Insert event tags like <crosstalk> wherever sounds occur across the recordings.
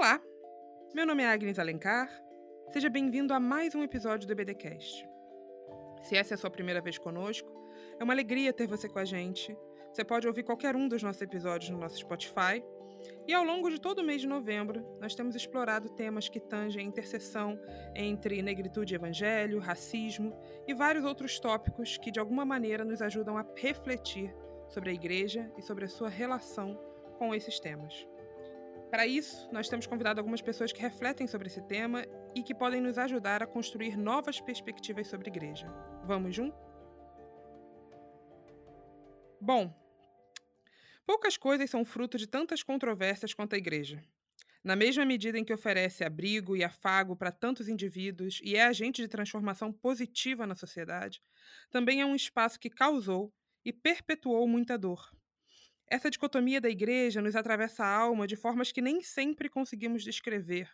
Olá, meu nome é Agnes Alencar. Seja bem-vindo a mais um episódio do EBDcast. Se essa é a sua primeira vez conosco, é uma alegria ter você com a gente. Você pode ouvir qualquer um dos nossos episódios no nosso Spotify. E ao longo de todo o mês de novembro, nós temos explorado temas que tangem a interseção entre negritude e evangelho, racismo e vários outros tópicos que de alguma maneira nos ajudam a refletir sobre a igreja e sobre a sua relação com esses temas. Para isso, nós temos convidado algumas pessoas que refletem sobre esse tema e que podem nos ajudar a construir novas perspectivas sobre igreja. Vamos junto? Bom, poucas coisas são fruto de tantas controvérsias quanto a igreja. Na mesma medida em que oferece abrigo e afago para tantos indivíduos e é agente de transformação positiva na sociedade, também é um espaço que causou e perpetuou muita dor essa dicotomia da igreja nos atravessa a alma de formas que nem sempre conseguimos descrever,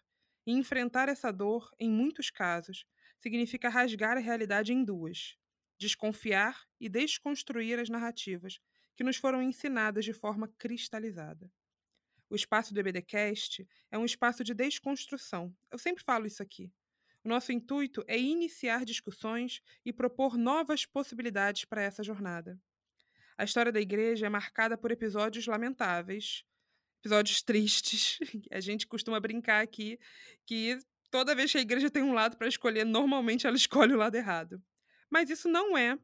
e enfrentar essa dor, em muitos casos, significa rasgar a realidade em duas: desconfiar e desconstruir as narrativas que nos foram ensinadas de forma cristalizada. O espaço do EBDcast é um espaço de desconstrução. Eu sempre falo isso aqui. O nosso intuito é iniciar discussões e propor novas possibilidades para essa jornada. A história da igreja é marcada por episódios lamentáveis, episódios tristes. <laughs> A gente costuma brincar aqui que toda vez que a igreja tem um lado para escolher, normalmente ela <laughs> escolhe o lado errado. Mas isso não é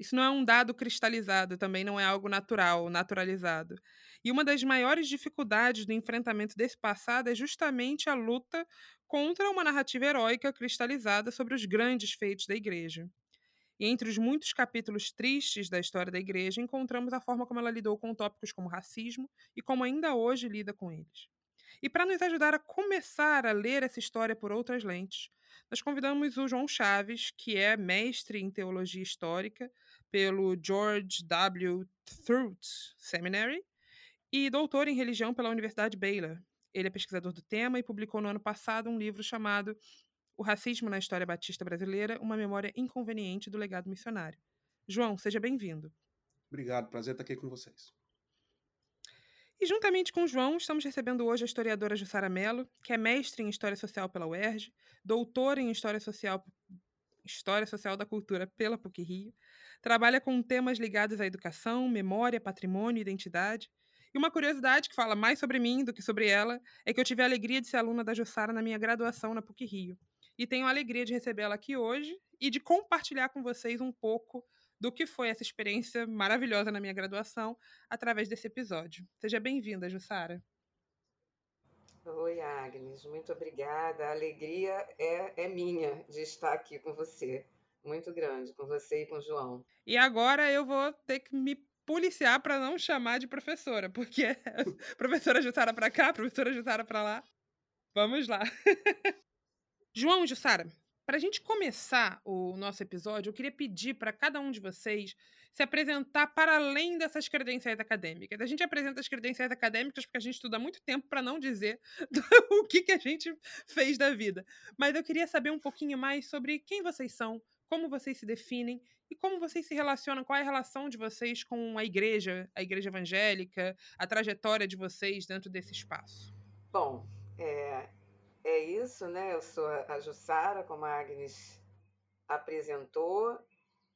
isso não é um dado cristalizado, também não é algo natural, naturalizado. E uma das maiores dificuldades do enfrentamento desse passado é justamente a luta contra uma narrativa heróica cristalizada sobre os grandes feitos da igreja. E entre os muitos capítulos tristes da história da igreja, encontramos a forma como ela lidou com tópicos como racismo e como ainda hoje lida com eles. E para nos ajudar a começar a ler essa história por outras lentes, nós convidamos o João Chaves, que é mestre em teologia histórica pelo George W. Throot Seminary e doutor em religião pela Universidade Baylor. Ele é pesquisador do tema e publicou no ano passado um livro chamado o Racismo na História Batista Brasileira, uma memória inconveniente do legado missionário. João, seja bem-vindo. Obrigado, prazer estar aqui com vocês. E juntamente com o João, estamos recebendo hoje a historiadora Jussara Mello, que é mestre em História Social pela UERJ, doutora em História Social, História Social da Cultura pela PUC-Rio, trabalha com temas ligados à educação, memória, patrimônio e identidade. E uma curiosidade que fala mais sobre mim do que sobre ela é que eu tive a alegria de ser aluna da Jussara na minha graduação na PUC-Rio e tenho a alegria de recebê-la aqui hoje e de compartilhar com vocês um pouco do que foi essa experiência maravilhosa na minha graduação através desse episódio. Seja bem-vinda, Jussara. Oi, Agnes, muito obrigada. A alegria é, é minha de estar aqui com você. Muito grande, com você e com o João. E agora eu vou ter que me policiar para não chamar de professora, porque <laughs> professora Jussara para cá, professora Jussara para lá. Vamos lá. <laughs> João e Jussara, para a gente começar o nosso episódio, eu queria pedir para cada um de vocês se apresentar para além dessas credenciais acadêmicas. A gente apresenta as credenciais acadêmicas porque a gente estuda muito tempo para não dizer <laughs> o que, que a gente fez da vida. Mas eu queria saber um pouquinho mais sobre quem vocês são, como vocês se definem e como vocês se relacionam, qual é a relação de vocês com a igreja, a igreja evangélica, a trajetória de vocês dentro desse espaço. Bom, é isso, né? Eu sou a Jussara, como a Agnes apresentou.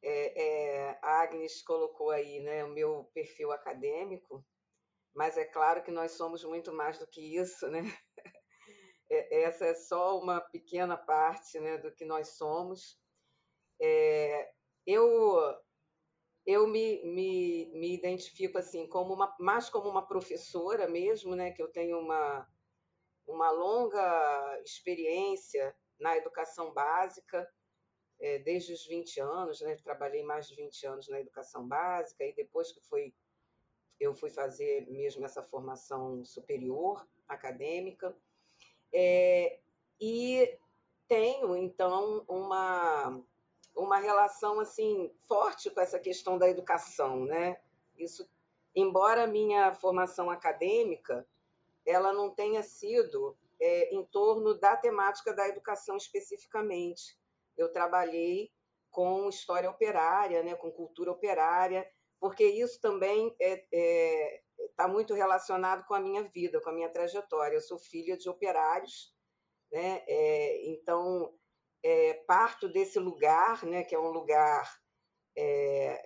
É, é, a Agnes colocou aí né, o meu perfil acadêmico, mas é claro que nós somos muito mais do que isso, né? <laughs> É, essa é só uma pequena parte né, do que nós somos. É, eu eu me, me, me identifico assim como uma mais como uma professora mesmo, né? Que eu tenho uma uma longa experiência na educação básica, é, desde os 20 anos, né? trabalhei mais de 20 anos na educação básica, e depois que foi, eu fui fazer mesmo essa formação superior, acadêmica, é, e tenho, então, uma, uma relação assim forte com essa questão da educação. Né? Isso, embora a minha formação acadêmica ela não tenha sido é, em torno da temática da educação especificamente. Eu trabalhei com história operária, né, com cultura operária, porque isso também é, é, está muito relacionado com a minha vida, com a minha trajetória. Eu sou filha de operários, né? É, então é, parto desse lugar, né? Que é um lugar é,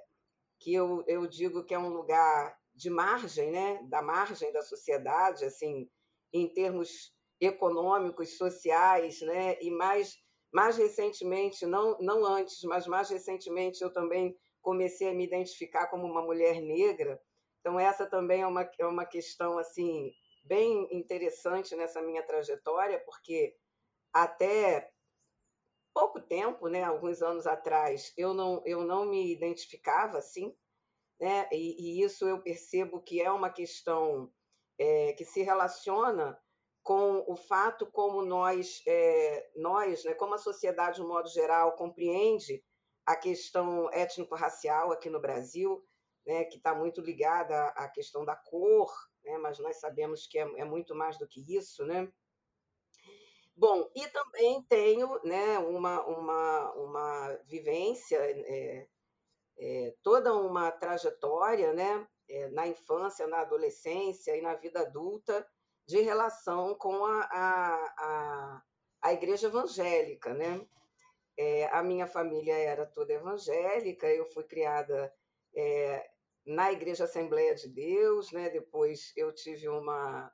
que eu, eu digo que é um lugar de margem, né? Da margem da sociedade, assim, em termos econômicos, sociais, né? E mais mais recentemente, não não antes, mas mais recentemente eu também comecei a me identificar como uma mulher negra então, essa também é uma, é uma questão assim bem interessante nessa minha trajetória, porque até pouco tempo, né, alguns anos atrás, eu não, eu não me identificava assim, né, e, e isso eu percebo que é uma questão é, que se relaciona com o fato como nós, é, nós né, como a sociedade, de um modo geral, compreende a questão étnico-racial aqui no Brasil, né, que está muito ligada à questão da cor, né, mas nós sabemos que é, é, muito mais do que isso, né? Bom, e também tenho né, uma, uma, uma vivência, é, é, toda uma trajetória né, é, na infância, na adolescência e na vida adulta de relação com a, a, a, a igreja evangélica. Né? É, a minha família era toda evangélica, eu fui criada na Igreja Assembleia de Deus, né? depois eu tive uma.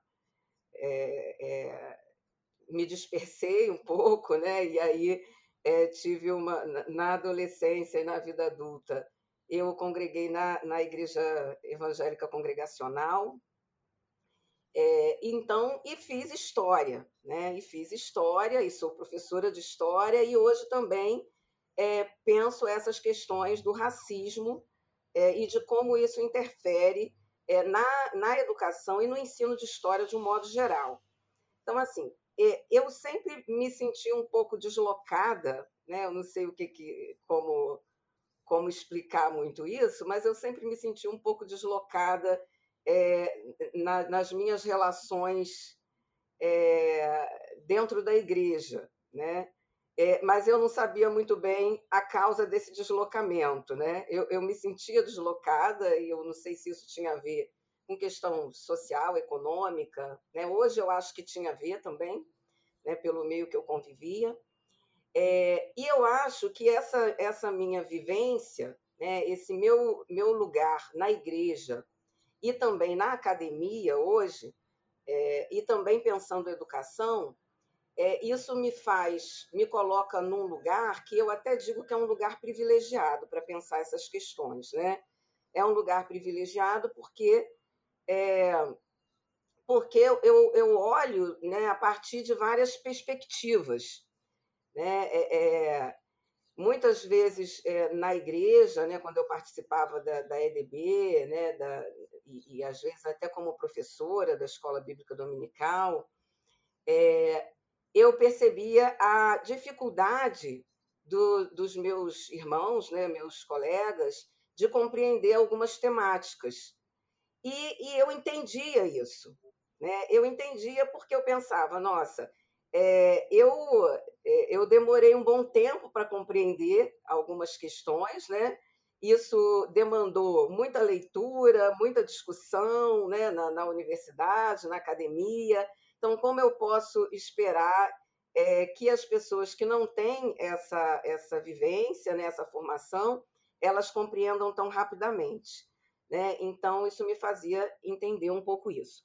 Me dispersei um pouco, né? e aí é, tive uma. Na adolescência e na vida adulta, eu congreguei na, na Igreja Evangélica Congregacional. É, então, e fiz história, né? E fiz história, e sou professora de história, e hoje também é, penso essas questões do racismo é, e de como isso interfere é, na, na educação e no ensino de história de um modo geral. Então, assim, é, eu sempre me senti um pouco deslocada, né? eu não sei o que, que como, como explicar muito isso, mas eu sempre me senti um pouco deslocada é, na, nas minhas relações é, dentro da igreja, né? É, mas eu não sabia muito bem a causa desse deslocamento. Né? Eu, eu, me sentia deslocada e eu não sei se isso tinha a ver com questão social, econômica. Né? Hoje eu acho que tinha a ver também, né? pelo meio que eu convivia. É, e eu acho que essa, essa minha vivência, né? esse meu, meu lugar na igreja e também na academia hoje, é, e também pensando educação, é, isso me faz, me coloca num lugar que eu até digo que é um lugar privilegiado para pensar essas questões, né? É um lugar privilegiado porque é, porque eu, eu olho né, a partir de várias perspectivas. Né? É, é, muitas vezes é, na igreja, né, quando eu participava da, da EDB, né, da, e, e, às vezes até como professora da Escola Bíblica Dominical, é, eu percebia a dificuldade do, dos meus irmãos, né, meus colegas, de compreender algumas temáticas. E, e eu entendia isso. Né? Eu entendia porque eu pensava, nossa, é, eu, é, eu demorei um bom tempo para compreender algumas questões, né? Isso demandou muita leitura, muita discussão né? na, na universidade, na academia. Então, como eu posso esperar é, que as pessoas que não têm essa, essa vivência, né, essa formação, elas compreendam tão rapidamente? Né? Então, isso me fazia entender um pouco isso.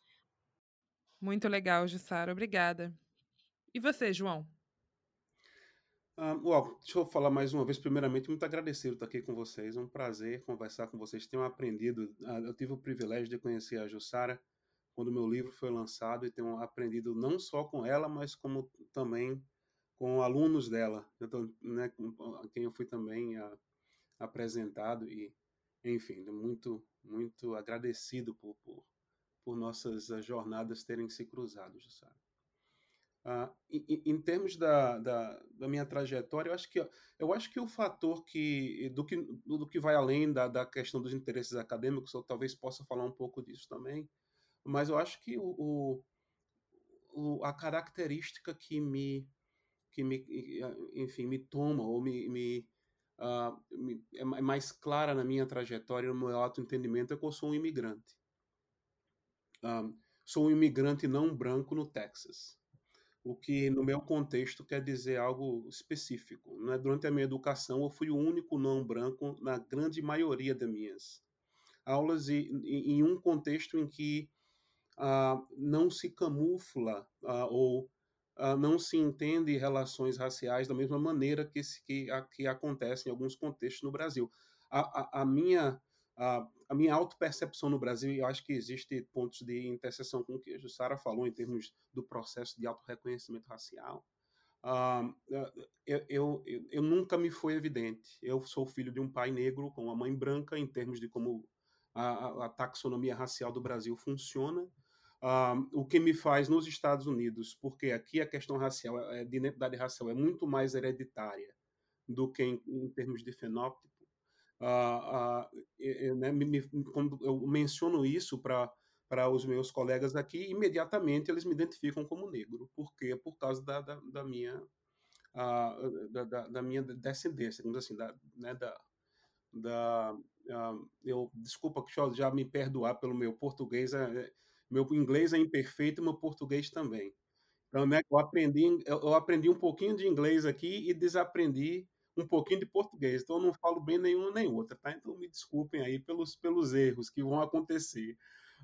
Muito legal, Jussara. Obrigada. E você, João? Ah, well, deixa eu falar mais uma vez. Primeiramente, muito agradecido estar aqui com vocês. É um prazer conversar com vocês. Tenho aprendido. Ah, eu tive o privilégio de conhecer a Jussara quando meu livro foi lançado e tenho aprendido não só com ela, mas como também com alunos dela, tô, né, quem eu fui também a, apresentado e, enfim, muito muito agradecido por, por, por nossas jornadas terem se cruzado, sabe? Ah, em, em, termos da, da, da, minha trajetória, eu acho que eu acho que o fator que do que do que vai além da, da questão dos interesses acadêmicos, eu talvez possa falar um pouco disso também, mas eu acho que o, o, a característica que me, que me, enfim, me toma ou me, me, uh, me é mais clara na minha trajetória, no meu autoentendimento, é que eu sou um imigrante. um, sou um imigrante não branco no Texas, o que no meu contexto quer dizer algo específico. Né? Durante a minha educação, eu fui o único não branco na grande maioria das minhas aulas e, em um contexto em que uh, não se camufla uh, ou uh, não se entende relações raciais da mesma maneira que, que, a, que acontece em alguns contextos no Brasil. A, a, a minha a, minha autopercepção no Brasil, eu acho que existe pontos de interseção com o que a Jussara falou em termos do processo de autorreconhecimento racial. Uh, eu, eu, eu, nunca me foi evidente. Eu sou filho de um pai negro com uma mãe branca, em termos de como a, a taxonomia racial do Brasil funciona. Uh, o que me faz nos Estados Unidos, porque aqui a questão racial, de identidade racial, é muito mais hereditária do que em, em termos de fenótipo. Uh, eu, né, me, quando eu menciono isso para para os meus colegas aqui, imediatamente eles me identificam como negro. Por quê? Por causa da, da, da minha da, da, da, minha descendência, digamos assim, da, né, da, da uh, eu desculpa que já me perdoar pelo meu português, é, meu inglês é imperfeito, meu português também. Então, né, eu aprendi eu aprendi um pouquinho de inglês aqui e desaprendi um pouquinho de português. Então, eu não falo bem nenhuma nem outra, tá? Então, me desculpem aí pelos pelos erros que vão acontecer.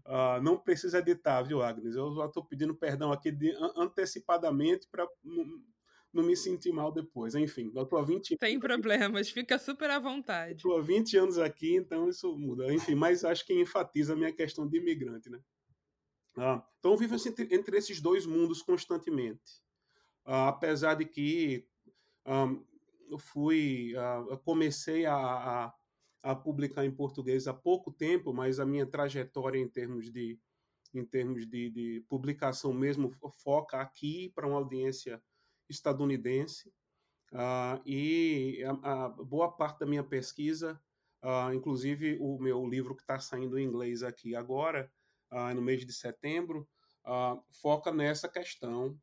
Uh, não precisa editar, viu, Agnes? Eu já estou pedindo perdão aqui de, antecipadamente para não me sentir mal depois. Enfim, eu tô há 20 Tem problemas, fica super à vontade. Estou há 20 anos aqui, então isso muda. Enfim, mas acho que enfatiza a minha questão de imigrante, né? Ah, então eu vivo entre, entre, esses dois mundos constantemente. Ah, apesar de que ah, eu fui, ah, eu comecei a, a, a, publicar em português há pouco tempo, mas a minha trajetória em termos de em termos de, de publicação mesmo foca aqui para uma audiência estadunidense, uh, e a, a, boa parte da minha pesquisa, uh, inclusive o meu livro que está saindo em inglês aqui agora, uh, no mês de setembro, foca nessa questão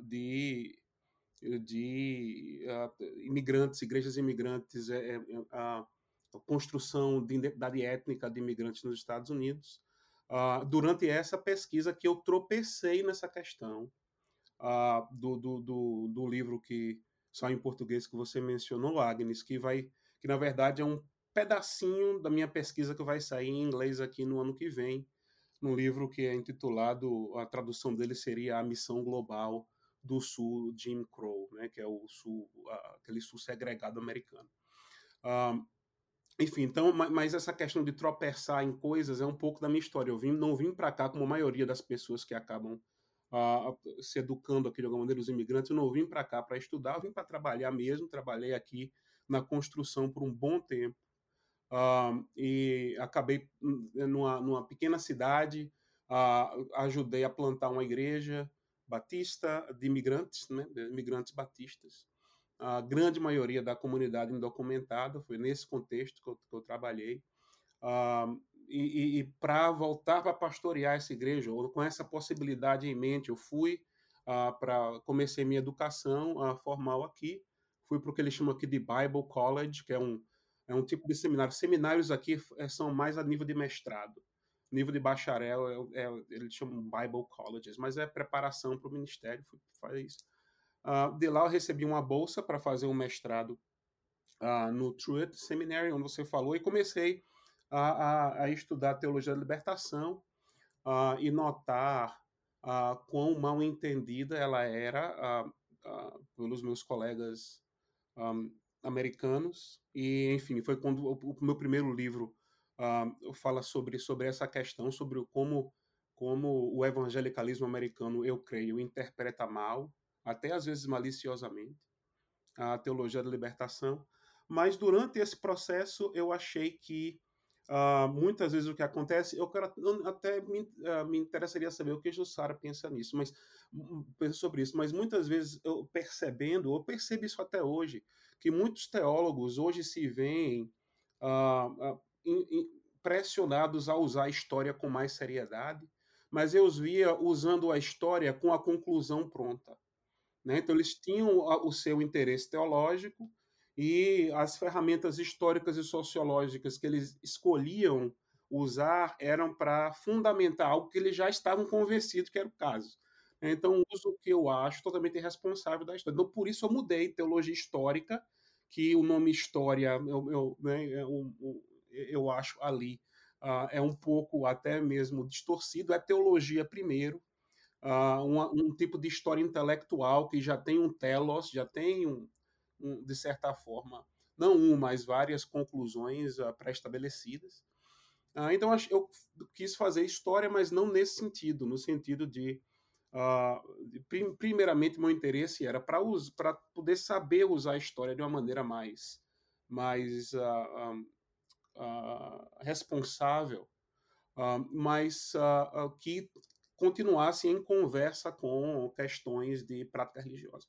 de, de imigrantes, igrejas imigrantes, é, é, a construção de identidade étnica de imigrantes nos Estados Unidos. durante essa pesquisa que eu tropecei nessa questão, uh, do, do, do, do, livro que só em português que você mencionou, Agnes, que vai, que na verdade é um pedacinho da minha pesquisa que vai sair em inglês aqui no ano que vem, num livro que é intitulado, a tradução dele seria A Missão Global do Sul Jim Crow, né, que é o sul, aquele sul segregado americano. Uh, enfim, então, mas essa questão de tropeçar em coisas é um pouco da minha história. Eu vim, não vim para cá como a maioria das pessoas que acabam uh, se educando aqui de alguma maneira os imigrantes. Eu não vim para cá para estudar, eu vim para trabalhar mesmo. Trabalhei aqui na construção por um bom tempo uh, e acabei numa, numa pequena cidade. Uh, ajudei a plantar uma igreja batista de imigrantes, né, de imigrantes batistas. A grande maioria da comunidade indocumentada foi nesse contexto que eu, que eu trabalhei. Uh, e, e para voltar para pastorear essa igreja, ou com essa possibilidade em mente, eu fui uh, para comecei minha educação uh, formal aqui, fui para o que eles chamam aqui de Bible College, que é um é um tipo de seminário. Seminários aqui é, são mais a nível de mestrado, nível de bacharel, é, é, eles chamam Bible Colleges, mas é preparação para o ministério, fazer isso. Uh, de lá eu recebi uma bolsa para fazer um mestrado uh, no Truett Seminary, onde você falou, e comecei a, a, a estudar teologia da libertação uh, e notar uh, quão mal entendida ela era pelos meus colegas um, americanos. E, enfim, foi quando o, o meu primeiro livro fala sobre, sobre essa questão, sobre como, como o evangelicalismo americano, eu creio, interpreta mal, até às vezes maliciosamente, a teologia da libertação. Mas durante esse processo eu achei que Uh, muitas vezes o que acontece, eu quero até me, uh, me interessaria saber o que Jussara pensa nisso, mas hum, pensa sobre isso. Mas muitas vezes eu percebendo, eu percebo isso até hoje, que muitos teólogos hoje se veem uh, pressionados a usar a história com mais seriedade, mas eu os via usando a história com a conclusão pronta. Né? Então eles tinham o seu interesse teológico e as ferramentas históricas e sociológicas que eles escolhiam usar eram para fundamentar algo que eles já estavam convencidos que era o caso. Então, uso o que eu acho totalmente responsável da história. Então, por isso eu mudei teologia histórica, que o nome história, eu, eu, né, eu, eu acho ali, uh, é um pouco até mesmo distorcido. É teologia primeiro, uh, um, um, tipo de história intelectual que já tem um telos, já tem, um, um de certa forma, não um, mas várias conclusões uh, pré-estabelecidas. então, eu quis fazer história, mas não nesse sentido, no sentido de Uh, primeiramente, meu interesse era para poder saber usar a história de uma maneira mais, mais uh, responsável, mas que continuasse em conversa com questões de prática religiosa.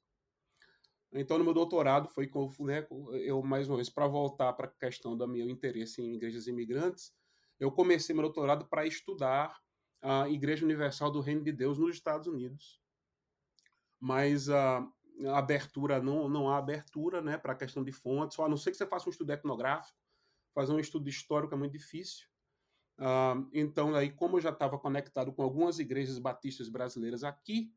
Então, no meu doutorado, foi né, eu, mais uma vez, para voltar para a questão do meu interesse em igrejas imigrantes, eu comecei meu doutorado para estudar a Igreja Universal do Reino de Deus nos Estados Unidos. Mas a, abertura, não, não há abertura né, para a questão de fontes, a não ser que você faça um estudo etnográfico, fazer um estudo histórico é muito difícil. Uh, então, aí, como eu já estava conectado com algumas igrejas batistas brasileiras aqui,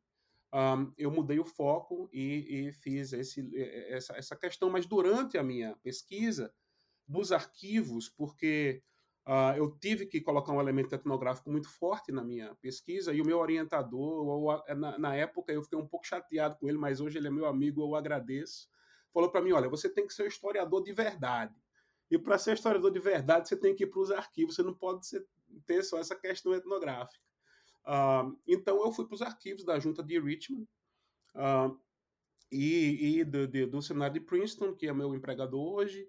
uh, eu mudei o foco e, e fiz esse, essa, essa questão. Mas durante a minha pesquisa, dos arquivos, porque Uh, eu tive que colocar um elemento etnográfico muito forte na minha pesquisa e o meu orientador, na, na, época eu fiquei um pouco chateado com ele, mas hoje ele é meu amigo, eu agradeço. Falou para mim: olha, você tem que ser um historiador de verdade. E para ser historiador de verdade, você tem que ir para os arquivos, você não pode ser, ter só essa questão etnográfica. Uh, então eu fui para os arquivos da junta de Richmond uh, e, e do, de, do, seminário de Princeton, que é meu empregador hoje.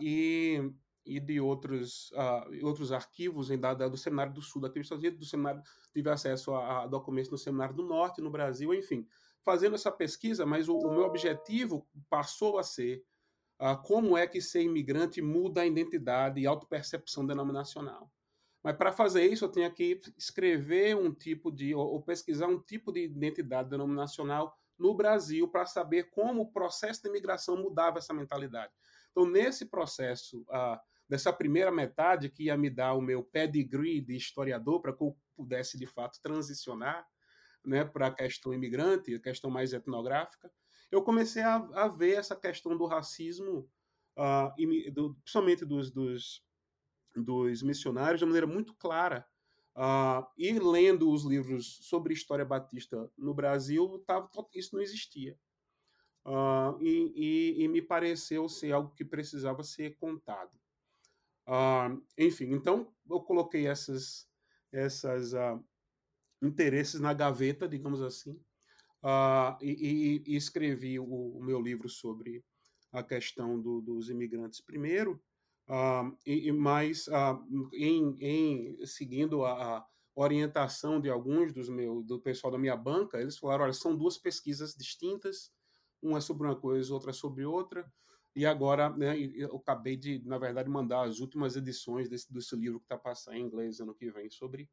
e e de outros, uh, outros arquivos em, da, do Seminário do Sul aqui nos Estados Unidos, do seminário, tive acesso a, a, documentos do Seminário do Norte, no Brasil, enfim, fazendo essa pesquisa, mas o, o meu objetivo passou a ser uh, como é que ser imigrante muda a identidade e autopercepção denominacional. Mas para fazer isso, eu tinha que escrever um tipo de, ou, pesquisar um tipo de identidade denominacional no Brasil para saber como o processo de imigração mudava essa mentalidade. Então, nesse processo uh, dessa primeira metade que ia me dar o meu pedigree de historiador para que eu pudesse de fato transicionar né, para a questão imigrante, a questão mais etnográfica, eu comecei a, a ver essa questão do racismo, uh, do, principalmente dos, dos, dos, missionários, de maneira muito clara. Uh, e lendo os livros sobre história batista no Brasil, tava, isso não existia. Uh, e, e, e me pareceu ser algo que precisava ser contado. Uh, enfim, então eu coloquei essas, interesses na gaveta, digamos assim, uh, e, e, e, escrevi o, o, meu livro sobre a questão do, dos imigrantes primeiro, e, mais em, em, seguindo a, a, orientação de alguns dos meus, do pessoal da minha banca, eles falaram, olha, são duas pesquisas distintas, uma é sobre uma coisa, outra é sobre outra. E agora, né, eu acabei de, na verdade, mandar as últimas edições desse, desse livro que está passando em inglês ano que vem sobre,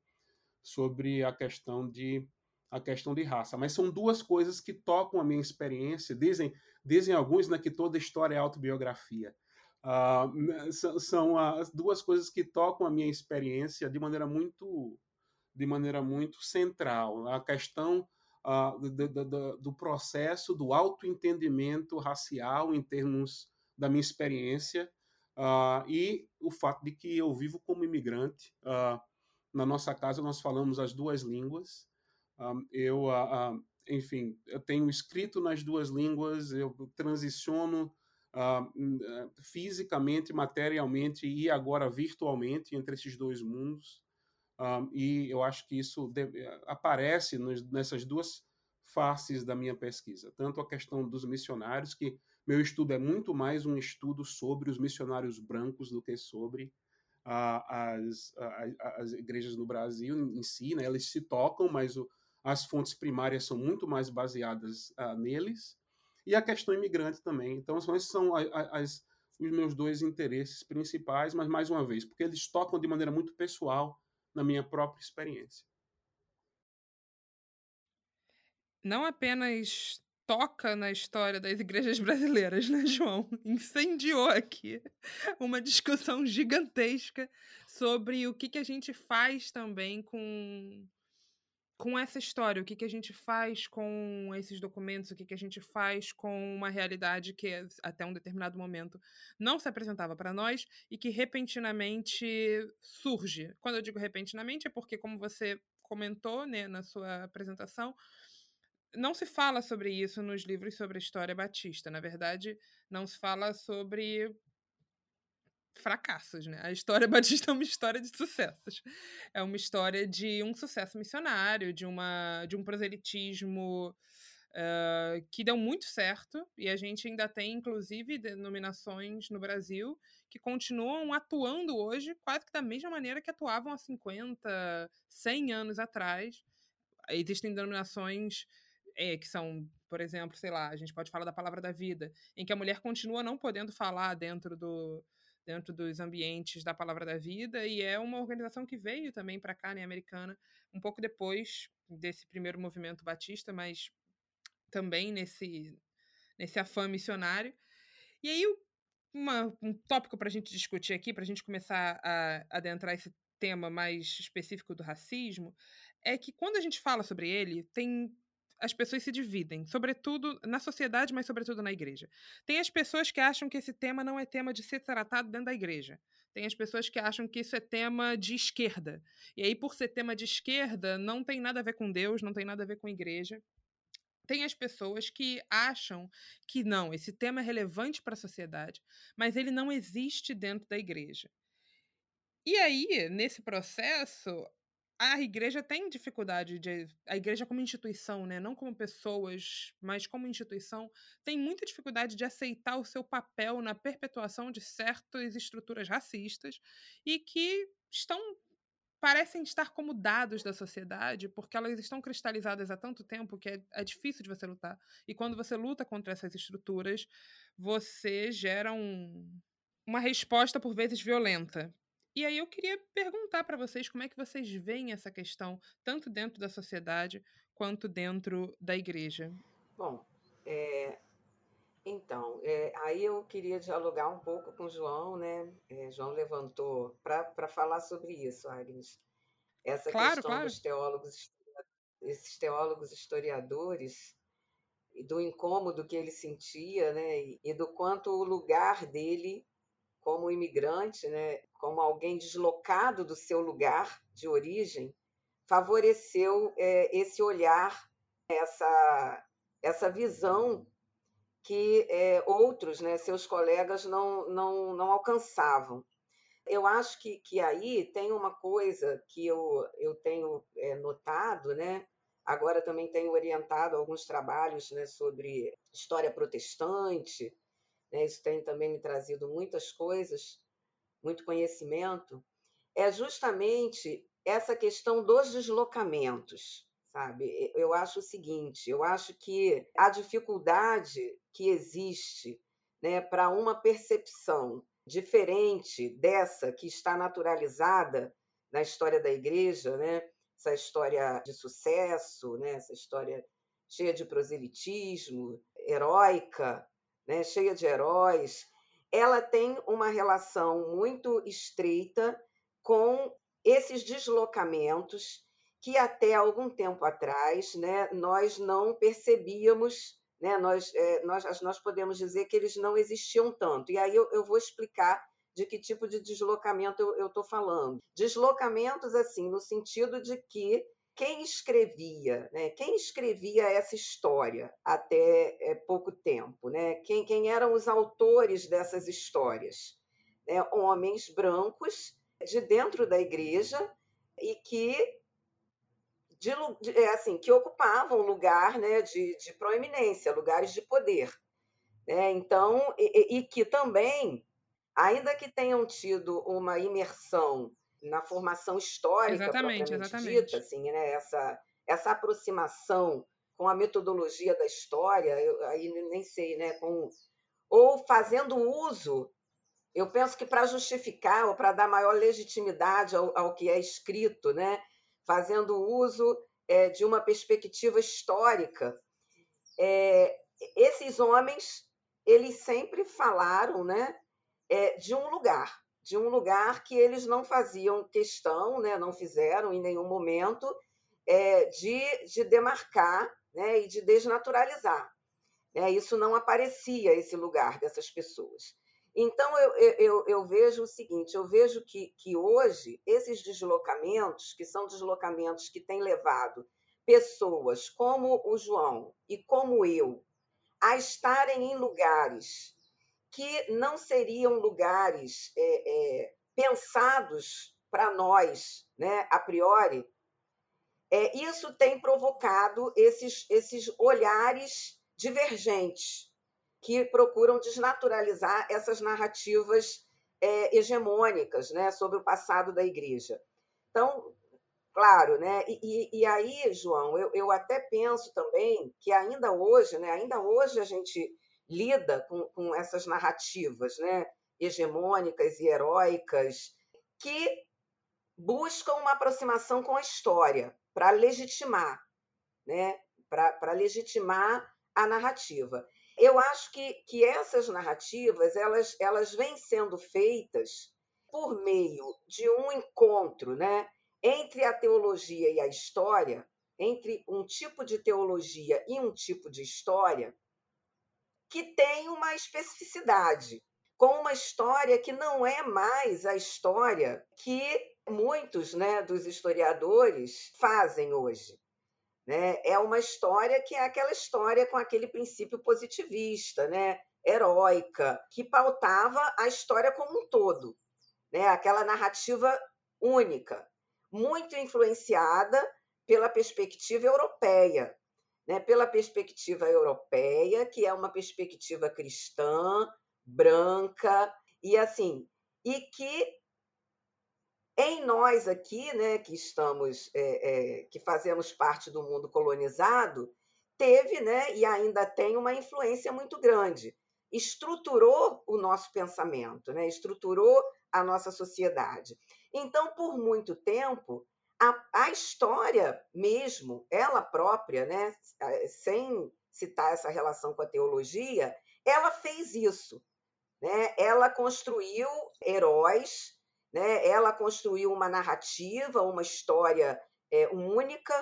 sobre a questão de a questão de raça. Mas são duas coisas que tocam a minha experiência. Dizem, dizem alguns né, que toda história é autobiografia. Uh, são, são as duas coisas que tocam a minha experiência de maneira muito de maneira muito central. A questão uh, do, do, do, processo do autoentendimento racial em termos da minha experiência uh, e o fato de que eu vivo como imigrante. Na nossa casa nós falamos as duas línguas. Eu, enfim, eu tenho escrito nas duas línguas, eu transiciono fisicamente, materialmente e agora virtualmente entre esses dois mundos. Um, e eu acho que isso aparece nos, nessas duas faces da minha pesquisa. Tanto a questão dos missionários, que meu estudo é muito mais um estudo sobre os missionários brancos do que sobre uh, as, uh, as igrejas no Brasil em si. Né? Eles se tocam, mas o, as fontes primárias são muito mais baseadas uh, neles. E a questão imigrante também. Então, esses são as, as, os meus dois interesses principais, mas mais uma vez, porque eles tocam de maneira muito pessoal na minha própria experiência. Não apenas toca na história das igrejas brasileiras, né, João? Incendiou aqui uma discussão gigantesca sobre o que, que a gente faz também com com essa história, o que, que a gente faz com esses documentos, o que, que a gente faz com uma realidade que até um determinado momento não se apresentava para nós e que repentinamente surge. Quando eu digo repentinamente é porque, como você comentou né, na sua apresentação, não se fala sobre isso nos livros sobre a história batista. Na verdade, não se fala sobre fracassos, né? A história <laughs> batista é uma história de sucessos. É uma história de um sucesso missionário, de, uma, de um proselitismo uh, que deu muito certo, e a gente ainda tem, inclusive, denominações no Brasil que continuam atuando hoje quase que da mesma maneira que atuavam há 50, 100 anos atrás. Existem denominações é, que são, por exemplo, sei lá, a gente pode falar da palavra da vida, em que a mulher continua não podendo falar dentro do, dentro dos ambientes da Palavra da Vida, e é uma organização que veio também para cá, né, americana, um pouco depois desse primeiro movimento batista, mas também nesse, nesse afã missionário. E aí, uma, um tópico para a gente discutir aqui, para a gente começar a adentrar esse tema mais específico do racismo, é que quando a gente fala sobre ele, tem as pessoas se dividem, sobretudo na sociedade, mas sobretudo na igreja. Tem as pessoas que acham que esse tema não é tema de ser tratado dentro da igreja. Tem as pessoas que acham que isso é tema de esquerda. E aí, por ser tema de esquerda, não tem nada a ver com Deus, não tem nada a ver com igreja. Tem as pessoas que acham que não, esse tema é relevante para a sociedade, mas ele não existe dentro da igreja. E aí, nesse processo, a igreja tem dificuldade de. A igreja, como instituição, né? não como pessoas, mas como instituição, tem muita dificuldade de aceitar o seu papel na perpetuação de certas estruturas racistas e que estão. parecem estar como dados da sociedade, porque elas estão cristalizadas há tanto tempo que é, é difícil de você lutar. E quando você luta contra essas estruturas, você gera um, uma resposta, por vezes, violenta e aí eu queria perguntar para vocês como é que vocês veem essa questão, tanto dentro da sociedade quanto dentro da igreja. Bom, é, então, é, aí eu queria dialogar um pouco com o João, né? É, João levantou para falar sobre isso, Agnes. Essa claro, questão claro. dos teólogos, esses teólogos historiadores, e do incômodo que ele sentia, né? E, e do quanto o lugar dele como imigrante, né, como alguém deslocado do seu lugar de origem, favoreceu é, esse olhar, essa, essa visão que é, outros, né, seus colegas, não, não, não alcançavam. Eu acho que, que aí tem uma coisa que eu, eu tenho é, notado, né? agora também tenho orientado alguns trabalhos né, sobre história protestante, né, isso tem também me trazido muitas coisas, muito conhecimento, é justamente essa questão dos deslocamentos, sabe? Eu acho o seguinte, eu acho que a dificuldade que existe né, para uma percepção diferente dessa que está naturalizada na história da igreja, né? essa história de sucesso, né? essa história cheia de proselitismo, heróica, né, cheia de heróis, ela tem uma relação muito estreita com esses deslocamentos que até algum tempo atrás né, nós não percebíamos, né, nós, é, nós, nós podemos dizer que eles não existiam tanto. E aí eu, eu vou explicar de que tipo de deslocamento eu estou falando. Deslocamentos, assim, no sentido de que quem escrevia, né? quem escrevia essa história até é, pouco tempo, né? quem, quem eram os autores dessas histórias? Né? Homens brancos de dentro da igreja e que de, de, é, assim, que ocupavam lugar né, de, de proeminência, lugares de poder. Né? Então, e, e que também, ainda que tenham tido uma imersão na formação histórica exatamente, exatamente. dita, assim, né? essa, essa aproximação com a metodologia da história, eu, aí nem sei, né? com, ou fazendo uso, eu penso que para justificar ou para dar maior legitimidade ao, ao, que é escrito, né? fazendo uso é, de uma perspectiva histórica. É, esses homens, eles sempre falaram né? É, de um lugar, de um lugar que eles não faziam questão, né, não fizeram em nenhum momento, é, de, de demarcar né, e de desnaturalizar. É, isso não aparecia, esse lugar dessas pessoas. Então, eu, eu, eu, vejo o seguinte: eu vejo que, que hoje esses deslocamentos, que são deslocamentos que têm levado pessoas como o João e como eu a estarem em lugares que não seriam lugares é, é, pensados para nós, né, a priori, é, isso tem provocado esses, esses olhares divergentes que procuram desnaturalizar essas narrativas é, hegemônicas né, sobre o passado da igreja. Então, claro, né? E, e, aí, João, eu, eu até penso também que ainda hoje, né, ainda hoje a gente lida com, com essas narrativas né, hegemônicas e heróicas que buscam uma aproximação com a história para legitimar, né? para legitimar a narrativa. Eu acho que, que essas narrativas elas, elas vêm sendo feitas por meio de um encontro né, entre a teologia e a história, entre um tipo de teologia e um tipo de história, que tem uma especificidade, com uma história que não é mais a história que muitos né, dos historiadores fazem hoje. Né? É uma história que é aquela história com aquele princípio positivista, né? heróica, que pautava a história como um todo, né? aquela narrativa única, muito influenciada pela perspectiva europeia, né? pela perspectiva europeia, que é uma perspectiva cristã, branca, e assim, e que em nós aqui, né, que estamos, é, é, que fazemos parte do mundo colonizado, teve, né, e ainda tem uma influência muito grande. Estruturou o nosso pensamento, né, estruturou a nossa sociedade. Então, por muito tempo, a, a história mesmo, ela própria, né, sem citar essa relação com a teologia, ela fez isso. Né? Ela construiu heróis né? Ela construiu uma narrativa, uma história é, única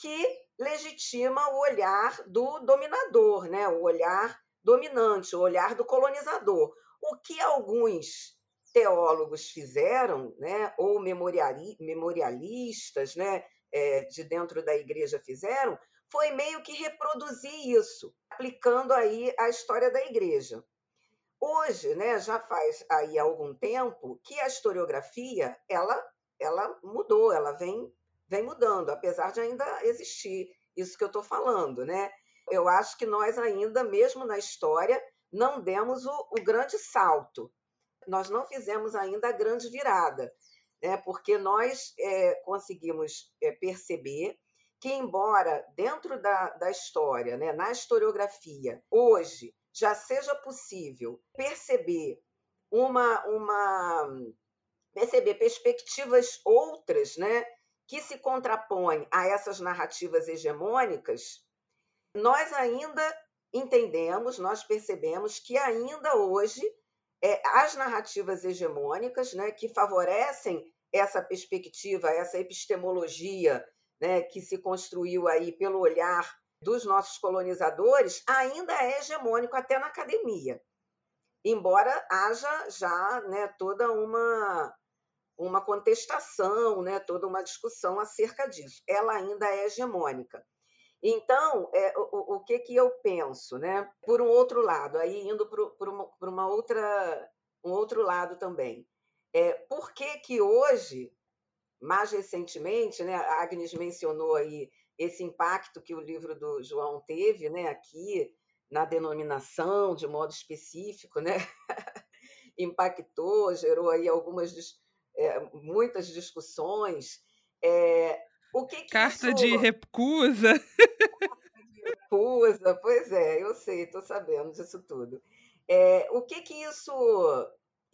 que legitima o olhar do dominador, né? o olhar dominante, o olhar do colonizador. O que alguns teólogos fizeram, né? ou memoriali memorialistas né? É, de dentro da igreja fizeram, foi meio que reproduzir isso, aplicando aí a história da igreja. Hoje, né, já faz aí algum tempo que a historiografia ela, ela mudou, ela vem, vem mudando, apesar de ainda existir isso que eu estou falando. Né? Eu acho que nós ainda, mesmo na história, não demos o, o grande salto. Nós não fizemos ainda a grande virada, né? porque nós é, conseguimos é, perceber que, embora dentro da, da história, né, na historiografia, hoje já seja possível perceber uma, uma perceber perspectivas outras, né, que se contrapõem a essas narrativas hegemônicas, nós ainda entendemos, nós percebemos que ainda hoje é, as narrativas hegemônicas, né, que favorecem essa perspectiva, essa epistemologia, né, que se construiu aí pelo olhar dos nossos colonizadores ainda é hegemônico até na academia, embora haja já né, toda uma, uma contestação, né, toda uma discussão acerca disso. Ela ainda é hegemônica. Então, é, o, o que, que eu penso? Né? Por um outro lado, aí indo para uma, uma outra, um outro lado também. É, por que, que hoje, mais recentemente, né, a Agnes mencionou aí esse impacto que o livro do João teve né, aqui na denominação, de modo específico, né? <laughs> impactou, gerou aí algumas é, muitas discussões. É, o que, que Carta isso... de recusa. <laughs> Recusa, pois é, eu sei, estou sabendo disso tudo. É, o que, que isso,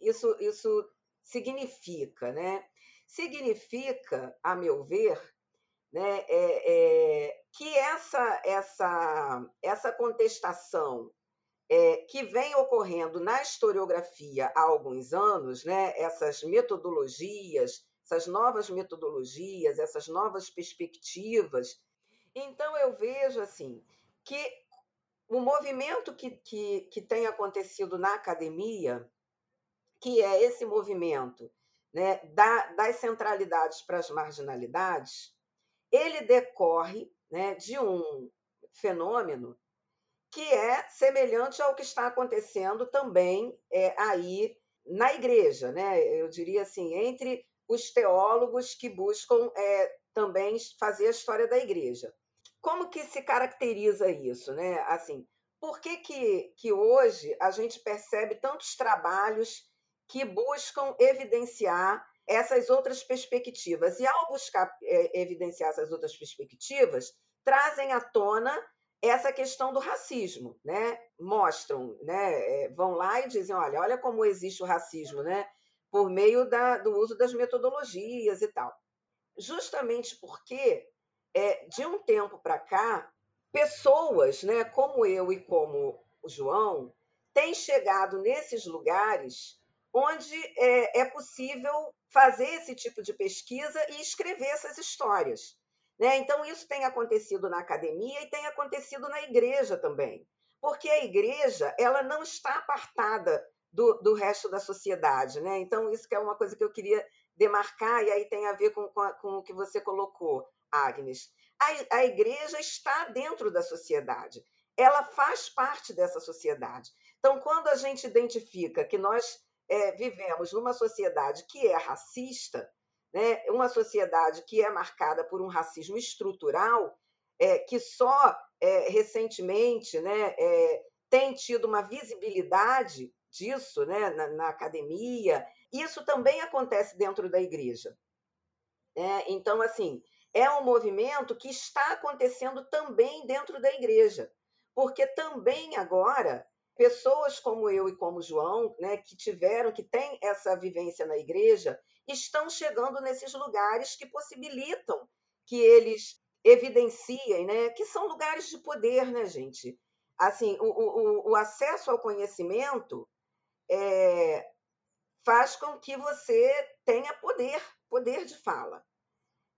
isso, isso significa? Né? Significa, a meu ver, né, é, é, que essa, essa, essa contestação é, que vem ocorrendo na historiografia há alguns anos, né, essas metodologias, essas novas metodologias, essas novas perspectivas. Então, eu vejo assim que o movimento que, que, que tem acontecido na academia, que é esse movimento né, da, das centralidades para as marginalidades, ele decorre né, de um fenômeno que é semelhante ao que está acontecendo também é, aí na igreja, né? Eu diria assim, entre os teólogos que buscam é, também fazer a história da igreja. Como que se caracteriza isso, né? Assim, por que, que, que hoje a gente percebe tantos trabalhos que buscam evidenciar essas outras perspectivas? E ao buscar é, evidenciar essas outras perspectivas, trazem à tona essa questão do racismo, né? Mostram, né? É, vão lá e dizem, olha, olha como existe o racismo, né? Por meio da, do uso das metodologias e tal. Justamente porque, é, de um tempo para cá, pessoas, né, como eu e como o João, têm chegado nesses lugares onde é, é possível fazer esse tipo de pesquisa e escrever essas histórias. Né? Então, isso tem acontecido na academia e tem acontecido na igreja também, porque a igreja ela não está apartada do, do resto da sociedade. Né? Então, isso que é uma coisa que eu queria demarcar, e aí tem a ver com, com, com o que você colocou, Agnes. A, a igreja está dentro da sociedade, ela faz parte dessa sociedade. Então, quando a gente identifica que nós é, vivemos numa sociedade que é racista, né, uma sociedade que é marcada por um racismo estrutural, é, que só é, recentemente né, é, tem tido uma visibilidade disso né, na, na, academia, isso também acontece dentro da igreja. É, então, assim, é um movimento que está acontecendo também dentro da igreja, porque também agora pessoas como eu e como João, né, que tiveram, que têm essa vivência na igreja, estão chegando nesses lugares que possibilitam que eles evidenciem, né, que são lugares de poder, né, gente? Assim, o, o, o acesso ao conhecimento é, faz com que você tenha poder, poder de fala.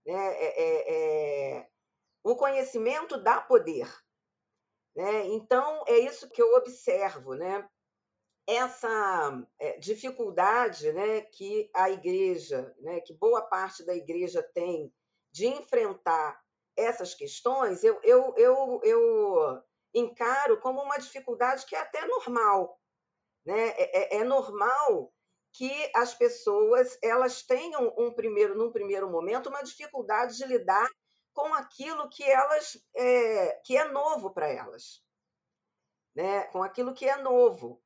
Né? É, é, o conhecimento dá poder. Né? Então, é isso que eu observo, né? essa é, dificuldade né, que a igreja, né, que boa parte da igreja tem de enfrentar essas questões, eu, eu, eu, eu encaro como uma dificuldade que é até normal. Né? É, é, é normal que as pessoas elas tenham um primeiro, num primeiro momento, uma dificuldade de lidar com aquilo que elas é, que é novo para elas, né? Com aquilo que é novo.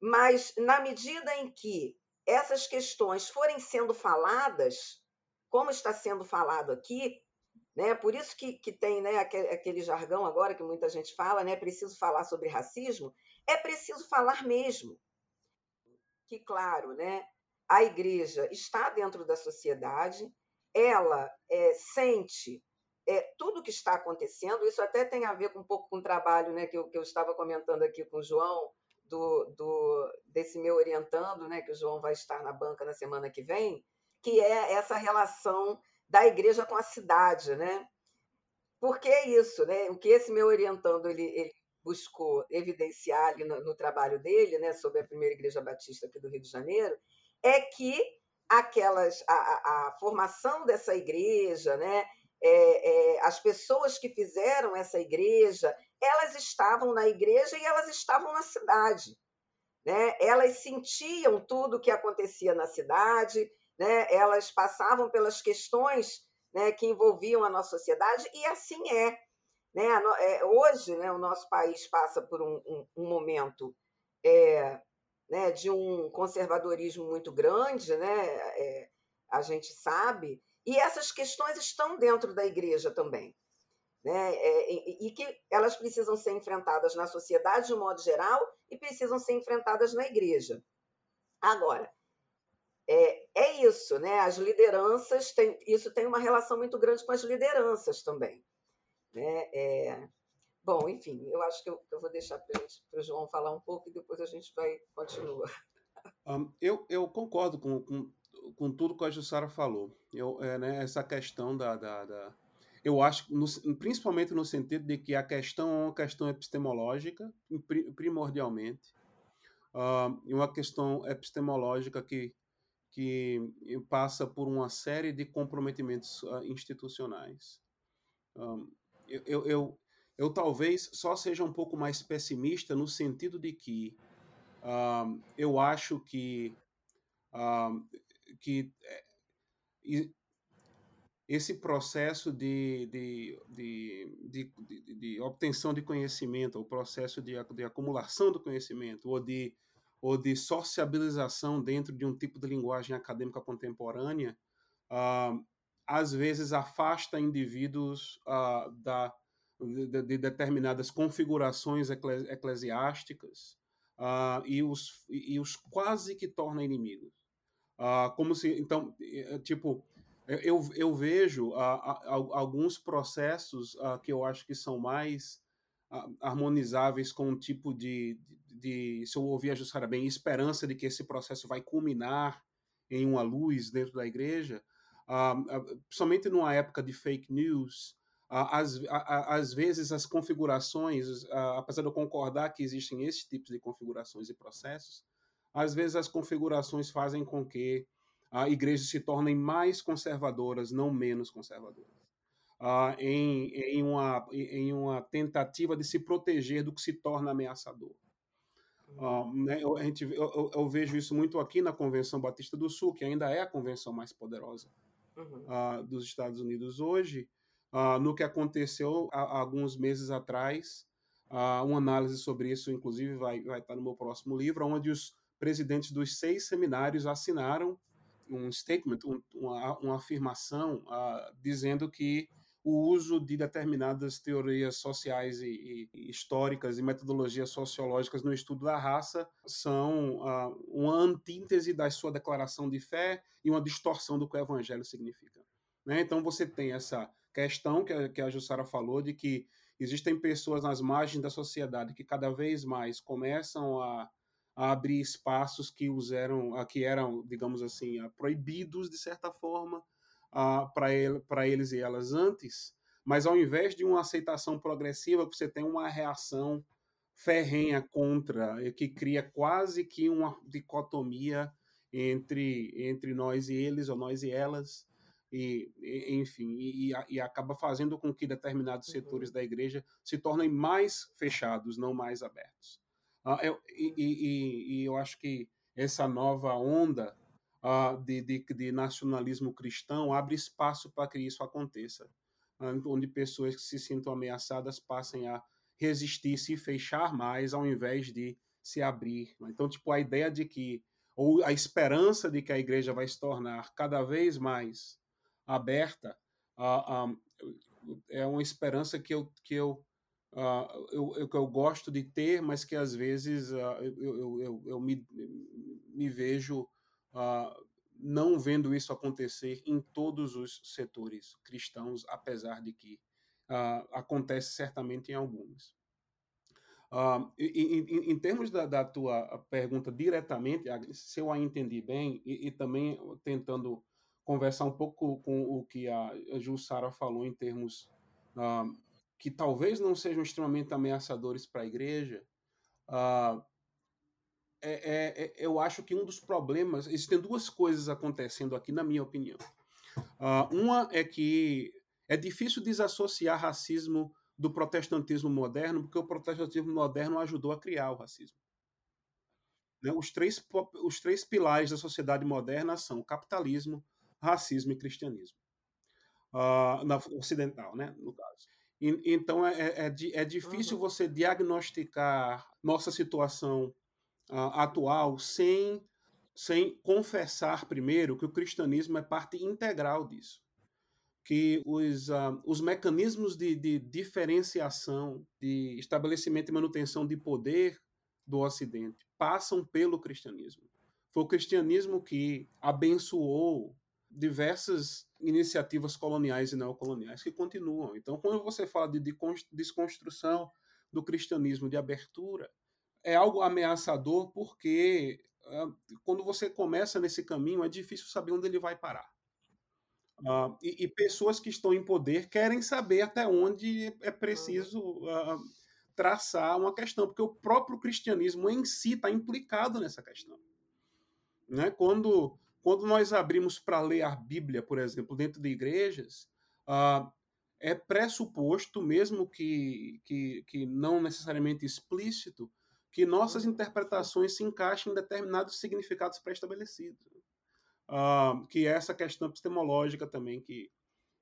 Mas, na medida em que essas questões forem sendo faladas, como está sendo falado aqui, né? por isso que, que tem né, aquele, jargão agora que muita gente fala, né? preciso falar sobre racismo, é preciso falar mesmo. Que, claro, né, a igreja está dentro da sociedade, ela é, sente é, tudo que está acontecendo, isso até tem a ver com um pouco com o trabalho né, que, eu, que eu estava comentando aqui com o João, do, do, desse meu orientando, né, que o João vai estar na banca na semana que vem, que é essa relação da igreja com a cidade, né? Porque é isso, né? O que esse meu orientando ele, ele buscou evidenciar ali no, no, trabalho dele, né, sobre a primeira igreja batista aqui do Rio de Janeiro, é que aquelas a, a, a formação dessa igreja, né, é, é, as pessoas que fizeram essa igreja, elas estavam na igreja e elas estavam na cidade. Né? Elas sentiam tudo o que acontecia na cidade, né? elas passavam pelas questões né, que envolviam a nossa sociedade, e assim é. Né? É, hoje, né, o nosso país passa por um, um, um momento é, né, de um conservadorismo muito grande, né? É, a gente sabe, e essas questões estão dentro da igreja também né? É, e, que elas precisam ser enfrentadas na sociedade de um modo geral e precisam ser enfrentadas na igreja. Agora, é, é isso, né? As lideranças, tem, isso tem uma relação muito grande com as lideranças também. Né? É, Bom, enfim, eu acho que eu, eu vou deixar para o João falar um pouco e depois a gente vai continuar. Um, eu, eu concordo com, com, com tudo que a Jussara falou. Eu, é, né, essa questão da, da, da eu acho, no, principalmente no sentido de que a questão é uma questão epistemológica, primordialmente, uh, uma questão epistemológica que, que passa por uma série de comprometimentos uh, institucionais. Um, eu, eu, eu, eu, talvez só seja um pouco mais pessimista no sentido de que uh, eu acho que, que é, esse processo de, de, de, de, de obtenção de conhecimento, o processo de, de acumulação do conhecimento, ou de, ou de sociabilização dentro de um tipo de linguagem acadêmica contemporânea, uh, às vezes afasta indivíduos uh, da, de, de, determinadas configurações eclesiásticas uh, e, os, e os quase que torna inimigos. como se, então, tipo, eu, eu vejo alguns processos que eu acho que são mais harmonizáveis com um tipo de, de, de, se eu ouvir a Jussara bem, esperança de que esse processo vai culminar em uma luz dentro da igreja, somente numa época de fake news, às, às vezes as configurações, apesar de eu concordar que existem esses tipos de configurações e processos, às vezes as configurações fazem com que a igrejas se tornem mais conservadoras, não menos conservadoras. Uh, em, em, uma, em uma tentativa de se proteger do que se torna ameaçador. Uh, né, eu, a gente, eu, eu, vejo isso muito aqui na Convenção Batista do Sul, que ainda é a convenção mais poderosa uhum. uh, dos Estados Unidos hoje, no que aconteceu há, alguns meses atrás. uma análise sobre isso, inclusive, vai, vai estar no meu próximo livro, onde os presidentes dos seis seminários assinaram um statement, um, uma, uma, afirmação uh, dizendo que o uso de determinadas teorias sociais e, e, históricas e metodologias sociológicas no estudo da raça são uh, uma antítese da sua declaração de fé e uma distorção do que o evangelho significa. Né? Então você tem essa questão que a, que a Jussara falou de que existem pessoas nas margens da sociedade que cada vez mais começam a a abrir espaços que os eram, que eram, digamos assim, proibidos de certa forma para ele, eles e elas antes, mas ao invés de uma aceitação progressiva, você tem uma reação ferrenha contra, que cria quase que uma dicotomia entre, entre nós e eles, ou nós e elas, e, e enfim, e, e, acaba fazendo com que determinados uhum. setores da igreja se tornem mais fechados, não mais abertos. Uh, eu, e, e, e, eu acho que essa nova onda uh, de, de, de, nacionalismo cristão abre espaço para que isso aconteça, uh, onde pessoas que se sintam ameaçadas passem a resistir, se fechar mais, ao invés de se abrir. Então, tipo, a ideia de que, ou a esperança de que a igreja vai se tornar cada vez mais aberta, é uma esperança que eu, que eu uh, eu, eu, eu, gosto de ter, mas que às vezes uh, eu, eu, eu, me, me vejo uh, não vendo isso acontecer em todos os setores cristãos, apesar de que acontece certamente em alguns. Em, em, em, termos da, da, tua pergunta diretamente, se eu a entendi bem, e, e também tentando conversar um pouco com o que a Jussara falou em termos uh, que talvez não sejam extremamente ameaçadores para a igreja, uh, é, é, é, eu acho que um dos problemas. Existem duas coisas acontecendo aqui, na minha opinião. Uh, uma é que é difícil desassociar racismo do protestantismo moderno, porque o protestantismo moderno ajudou a criar o racismo. Né? Os, três, os três pilares da sociedade moderna são capitalismo, racismo e cristianismo. Uh, na ocidental, né, no caso. E, então é, é, é, é difícil uhum. você diagnosticar nossa situação uh, atual sem, sem confessar primeiro que o cristianismo é parte integral disso. Que os, uh, os mecanismos de, de diferenciação, de estabelecimento e manutenção de poder do Ocidente passam pelo cristianismo. Foi o cristianismo que abençoou diversas iniciativas coloniais e neocoloniais que continuam. Então, quando você fala de desconstrução do cristianismo, de abertura, é algo ameaçador porque quando você começa nesse caminho é difícil saber onde ele vai parar. Uh, e, e, pessoas que estão em poder querem saber até onde é preciso uh, traçar uma questão, porque o próprio cristianismo em si está implicado nessa questão. Né? Quando quando nós abrimos para ler a Bíblia, por exemplo, dentro de igrejas, uh, é pressuposto, mesmo que, que, que não necessariamente explícito, que nossas interpretações se encaixem em determinados significados pré-estabelecidos. Uh, que é essa questão epistemológica também que,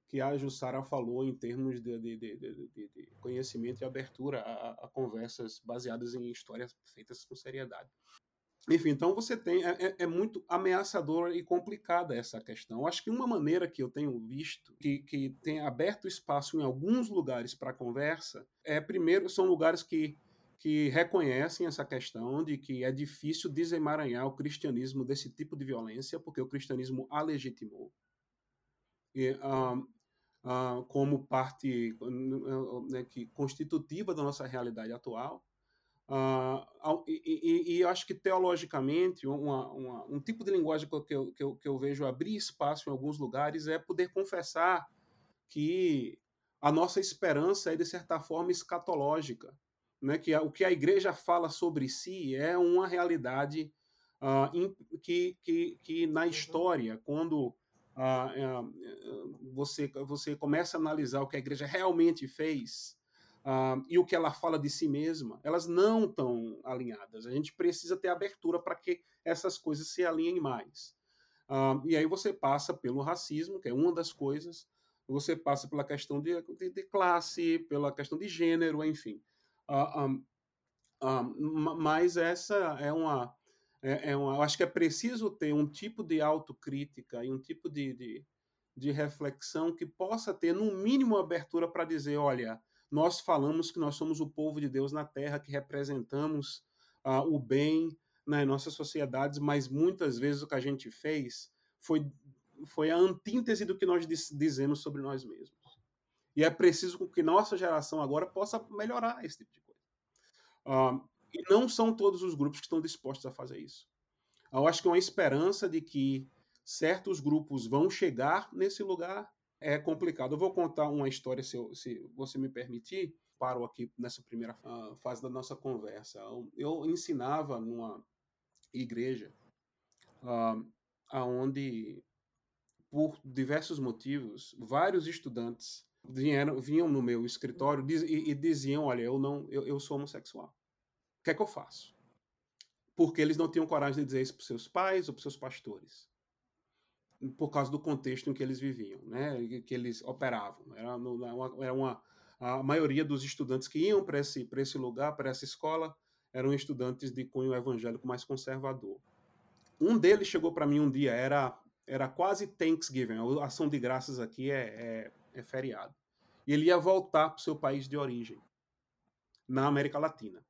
que a Jussara falou em termos de, de, de, de conhecimento e abertura a, a, conversas baseadas em histórias feitas com seriedade. Enfim, então você tem. É, é, é muito ameaçadora e complicada essa questão. Eu acho que uma maneira que eu tenho visto que, que tem aberto espaço em alguns lugares para conversa é, primeiro, são lugares que, que reconhecem essa questão de que é difícil desemaranhar o cristianismo desse tipo de violência, porque o cristianismo a legitimou. E, uh, como parte né, que constitutiva da nossa realidade atual. Uh, e, e, e, acho que teologicamente uma, uma, um tipo de linguagem que eu, que, eu, que eu vejo abrir espaço em alguns lugares é poder confessar que a nossa esperança é de certa forma escatológica, né? que a, o que a igreja fala sobre si é uma realidade uh, in, que, que, que na uhum. história, quando uh, você, você começa a analisar o que a igreja realmente fez, e o que ela fala de si mesma, elas não estão alinhadas. A gente precisa ter abertura para que essas coisas se alinhem mais. Uh, e aí você passa pelo racismo, que é uma das coisas, você passa pela questão de, de, de classe, pela questão de gênero, enfim. Uh, um, mas essa é uma, é, é uma. Eu acho que é preciso ter um tipo de autocrítica e um tipo de, de, de reflexão que possa ter, no mínimo, abertura para dizer: olha, nós falamos que nós somos o povo de Deus na terra, que representamos uh, o bem nas nossas sociedades, mas muitas vezes o que a gente fez foi, foi a antíntese do que nós dizemos sobre nós mesmos. E é preciso que nossa geração agora possa melhorar esse tipo de coisa. Uh, e não são todos os grupos que estão dispostos a fazer isso. Eu acho que é uma esperança de que certos grupos vão chegar nesse lugar é complicado. Eu vou contar uma história, se, eu, se você me permitir. Paro aqui nessa primeira uh, fase da nossa conversa. Eu, eu ensinava numa igreja uh, aonde, por diversos motivos, vários estudantes vieram, vinham no meu escritório diz, e, e, diziam: Olha, eu não, eu, eu sou homossexual. O que é que eu faço? Porque eles não tinham coragem de dizer isso para seus pais ou para seus pastores por causa do contexto em que eles viviam, né, que eles operavam. Era, uma, era uma, a maioria dos estudantes que iam para esse, esse lugar, para essa escola, eram estudantes de cunho evangélico mais conservador. Um deles chegou para mim um dia, era, era quase Thanksgiving, a ação de graças aqui é, é, é feriado. E ele ia voltar para o seu país de origem, na América Latina.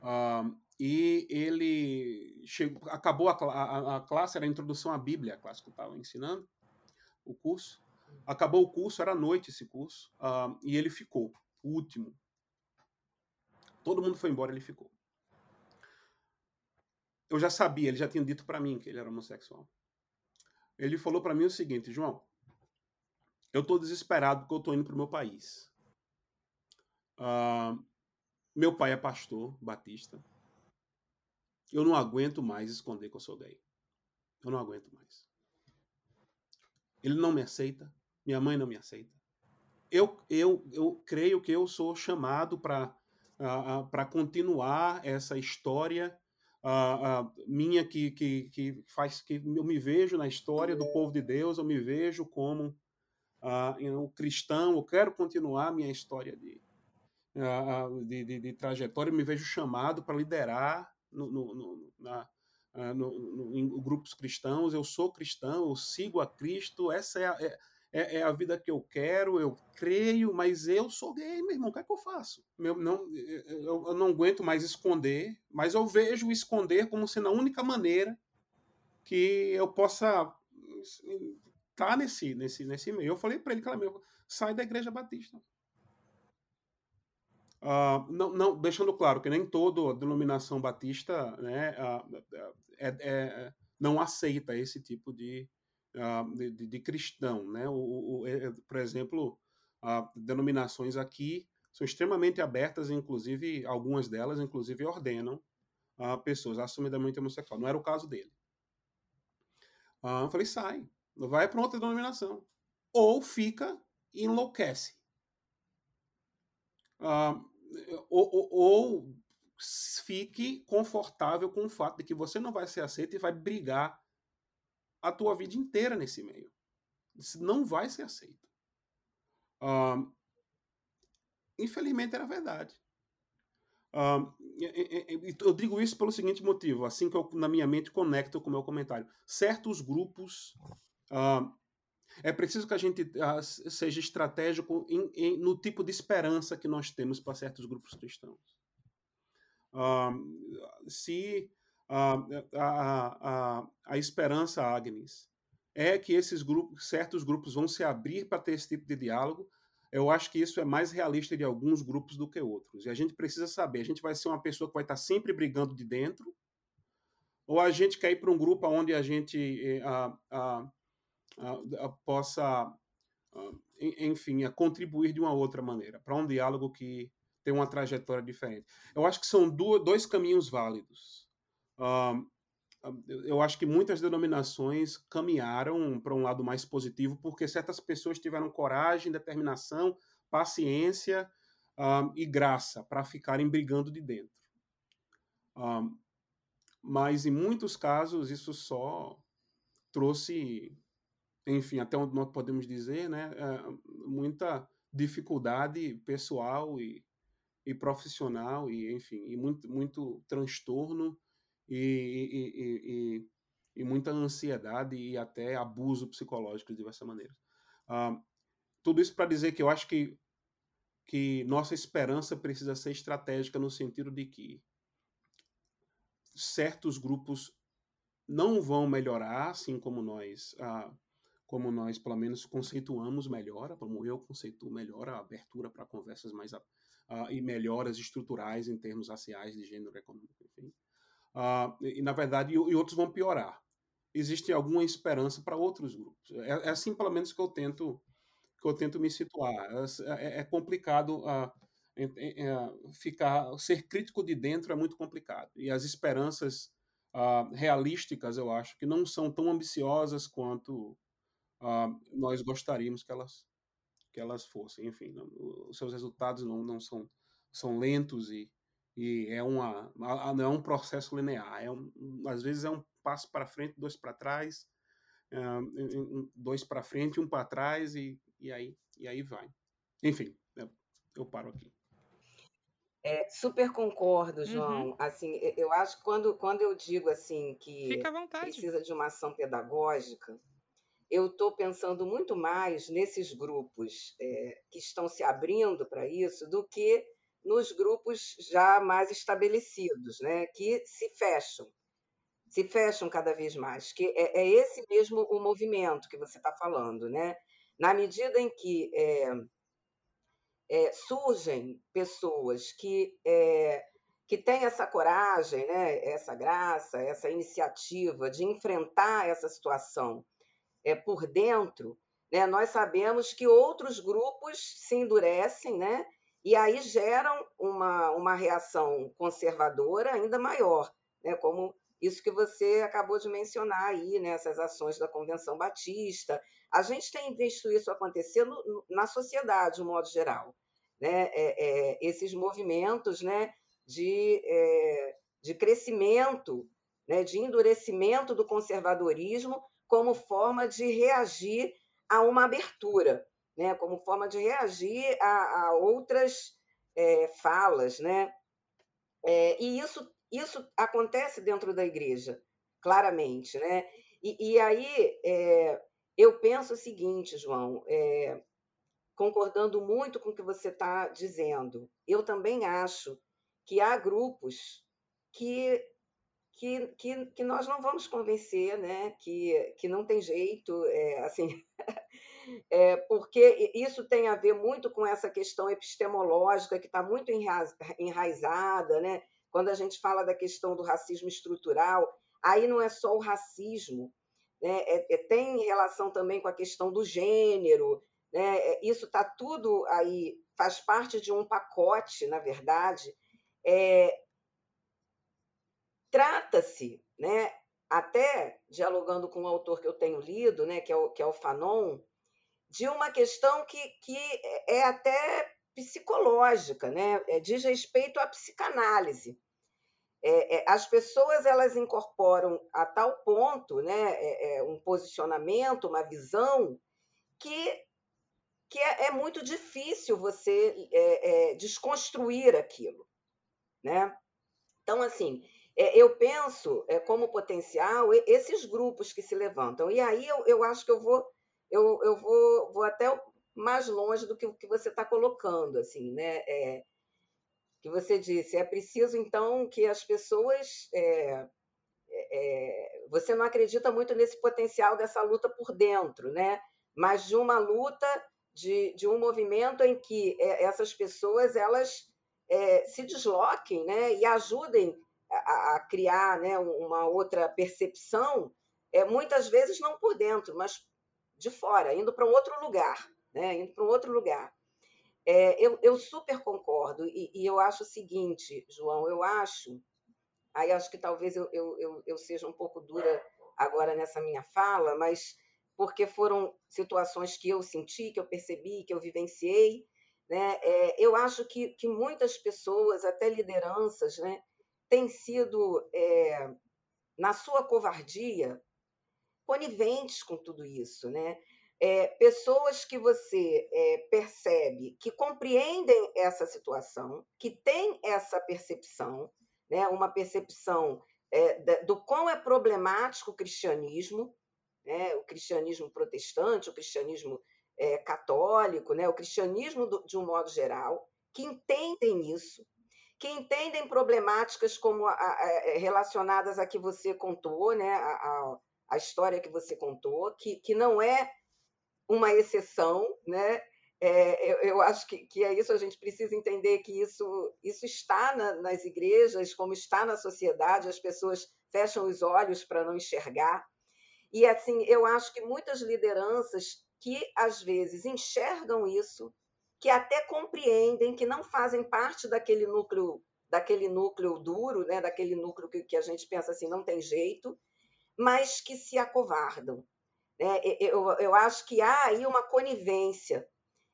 Uh, e ele chegou, acabou a, a, a, classe, era a introdução à Bíblia, a classe que eu estava ensinando, o curso. Acabou o curso, era noite esse curso, uh, e ele ficou, o último. Todo mundo foi embora, ele ficou. Eu já sabia, ele já tinha dito para mim que ele era homossexual. Ele falou para mim o seguinte, João, eu estou desesperado porque eu estou indo para o meu país. Uh, meu pai é pastor batista. Eu não aguento mais esconder que eu sou gay. Eu não aguento mais. Ele não me aceita, minha mãe não me aceita. Eu, eu, eu creio que eu sou chamado para uh, uh, para continuar essa história uh, minha que, que, que faz que eu me vejo na história do povo de Deus, eu me vejo como uh, um cristão, eu quero continuar minha história de, de, de, de trajetória, eu me vejo chamado para liderar no, no, no, na, uh, no, em grupos cristãos, eu sou cristão, eu sigo a Cristo, essa é a, é, é, é, a vida que eu quero, eu creio, mas eu sou gay, meu irmão, o que é que eu faço? Eu não, eu, eu não aguento mais esconder, mas eu vejo esconder como sendo a única maneira que eu possa tá nesse, nesse, nesse meio. Eu falei para ele, meu, sai da igreja batista. Uh, não, não, deixando claro que nem toda denominação batista né, uh, é, é, não aceita esse tipo de, uh, de, de, cristão. Né? O, o, é, por exemplo, denominações aqui são extremamente abertas, inclusive algumas delas, inclusive ordenam pessoas assumidamente homossexuais. Não era o caso dele. eu falei, sai, vai para outra denominação. Ou fica e enlouquece. Uh, ou, ou, ou fique confortável com o fato de que você não vai ser aceito e vai brigar a tua vida inteira nesse meio. Isso não vai ser aceito. Uh, infelizmente era verdade. Uh, eu digo isso pelo seguinte motivo, assim que eu, na minha mente, conecto com o meu comentário. Certos grupos uh, é preciso que a gente uh, seja estratégico em, em, no tipo de esperança que nós temos para certos grupos cristãos. Uh, se a, a, a esperança, Agnes, é que esses grupos, certos grupos vão se abrir para ter esse tipo de diálogo, eu acho que isso é mais realista de alguns grupos do que outros. E a gente precisa saber, a gente vai ser uma pessoa que vai estar sempre brigando de dentro, ou a gente quer ir para um grupo onde a gente uh, possa, enfim, contribuir de uma outra maneira, para um diálogo que tem uma trajetória diferente. Eu acho que são dois caminhos válidos. eu acho que muitas denominações caminharam para um lado mais positivo porque certas pessoas tiveram coragem, determinação, paciência e graça para ficarem brigando de dentro. mas em muitos casos isso só trouxe enfim, até onde nós podemos dizer, né, é, muita dificuldade pessoal e, e profissional e enfim e muito muito transtorno e, e, e, e muita ansiedade e até abuso psicológico de diversas maneiras. Ah, tudo isso para dizer que eu acho que que nossa esperança precisa ser estratégica no sentido de que certos grupos não vão melhorar assim como nós ah, como nós, pelo menos, conceituamos melhor, como eu conceituo melhor a abertura para conversas mais e melhoras estruturais em termos raciais, de gênero, econômico, enfim. Uh, e, e, na verdade, e, e, outros vão piorar. Existe alguma esperança para outros grupos. É, é, assim, pelo menos, que eu tento que eu tento me situar. É, é, é complicado uh, ficar ser crítico de dentro é muito complicado e as esperanças realísticas eu acho que não são tão ambiciosas quanto uh, nós gostaríamos que elas que elas fossem. Enfim, não, os seus resultados não, não são são lentos e, e é uma não é um processo linear. É um, às vezes é um passo para frente, dois para trás, uh, dois para frente, um para trás e, e aí e aí vai. Enfim, eu, eu paro aqui. É, super concordo, João. Uhum. Assim, eu acho que quando, quando eu digo assim que precisa de uma ação pedagógica, eu estou pensando muito mais nesses grupos é, que estão se abrindo para isso do que nos grupos já mais estabelecidos, né, que se fecham, se fecham cada vez mais. Que é, é esse mesmo o movimento que você está falando, né? Na medida em que é, é surgem pessoas que é, que têm essa coragem, né, essa graça, essa iniciativa de enfrentar essa situação é, por dentro, né, nós sabemos que outros grupos se endurecem, né, e aí geram uma, uma reação conservadora ainda maior, né, como isso que você acabou de mencionar aí, né, ações da Convenção Batista. A gente tem visto isso acontecer no, na sociedade, de um modo geral. Né? É, é, esses movimentos né, de, é, de crescimento, né, de endurecimento do conservadorismo como forma de reagir a uma abertura, né? como forma de reagir a, a outras é, falas. Né? É, e isso, isso acontece dentro da igreja, claramente. Né? E, e aí é, eu penso o seguinte, João, é, concordando muito com o que você está dizendo, eu também acho que há grupos que que, que, que nós não vamos convencer, né? que, que não tem jeito, é, assim, <laughs> é, porque isso tem a ver muito com essa questão epistemológica que está muito enraizada, né? quando a gente fala da questão do racismo estrutural, aí não é só o racismo, né? É, é, tem relação também com a questão do gênero, né? É, isso está tudo aí, faz parte de um pacote, na verdade. É, Trata-se, né, até dialogando com um autor que eu tenho lido, né, que, é o, que é o Fanon, de uma questão que, que é até psicológica, né? É, diz respeito à psicanálise. É, é, as pessoas elas incorporam a tal ponto né, é, é um posicionamento, uma visão, que, que é, é muito difícil você desconstruir aquilo. Né? Então, assim, eu penso como potencial esses grupos que se levantam. E aí eu, eu acho que eu vou eu, eu vou, vou até mais longe do que o que você está colocando, assim, né? É, que você disse, é preciso então que as pessoas é, é, você não acredita muito nesse potencial dessa luta por dentro, né? Mas de uma luta de, de um movimento em que é, essas pessoas elas é, se desloquem, né? E ajudem a, a criar, né? Uma outra percepção, é, muitas vezes não por dentro, mas de fora, indo para um outro lugar, né? indo para um outro lugar. É, eu, eu, super concordo, e, e, eu acho o seguinte, João, eu acho, aí acho que talvez eu, eu, eu, seja um pouco dura agora nessa minha fala, mas porque foram situações que eu senti, que eu percebi, que eu vivenciei, né? É, eu acho que, que muitas pessoas, até lideranças, né, têm sido, é, na sua covardia, coniventes com tudo isso, né? É, pessoas que você é, percebe que compreendem essa situação, que têm essa percepção, né? uma percepção é, do quão é problemático o cristianismo, né? o cristianismo protestante, o cristianismo católico, né? o cristianismo do, de um modo geral, que entendem isso, que entendem problemáticas como a, a, é, relacionadas a que você contou, né? a, a história que você contou, que, que não é uma exceção, né? É, eu, eu, acho que, que é isso, a gente precisa entender que isso, isso está na, nas igrejas, como está na sociedade, as pessoas fecham os olhos para não enxergar. E assim, eu acho que muitas lideranças que às vezes enxergam isso, que até compreendem que não fazem parte daquele núcleo, daquele núcleo duro, né, daquele núcleo que, que a gente pensa assim, não tem jeito, mas que se acovardam. Né? Eu, eu acho que há aí uma conivência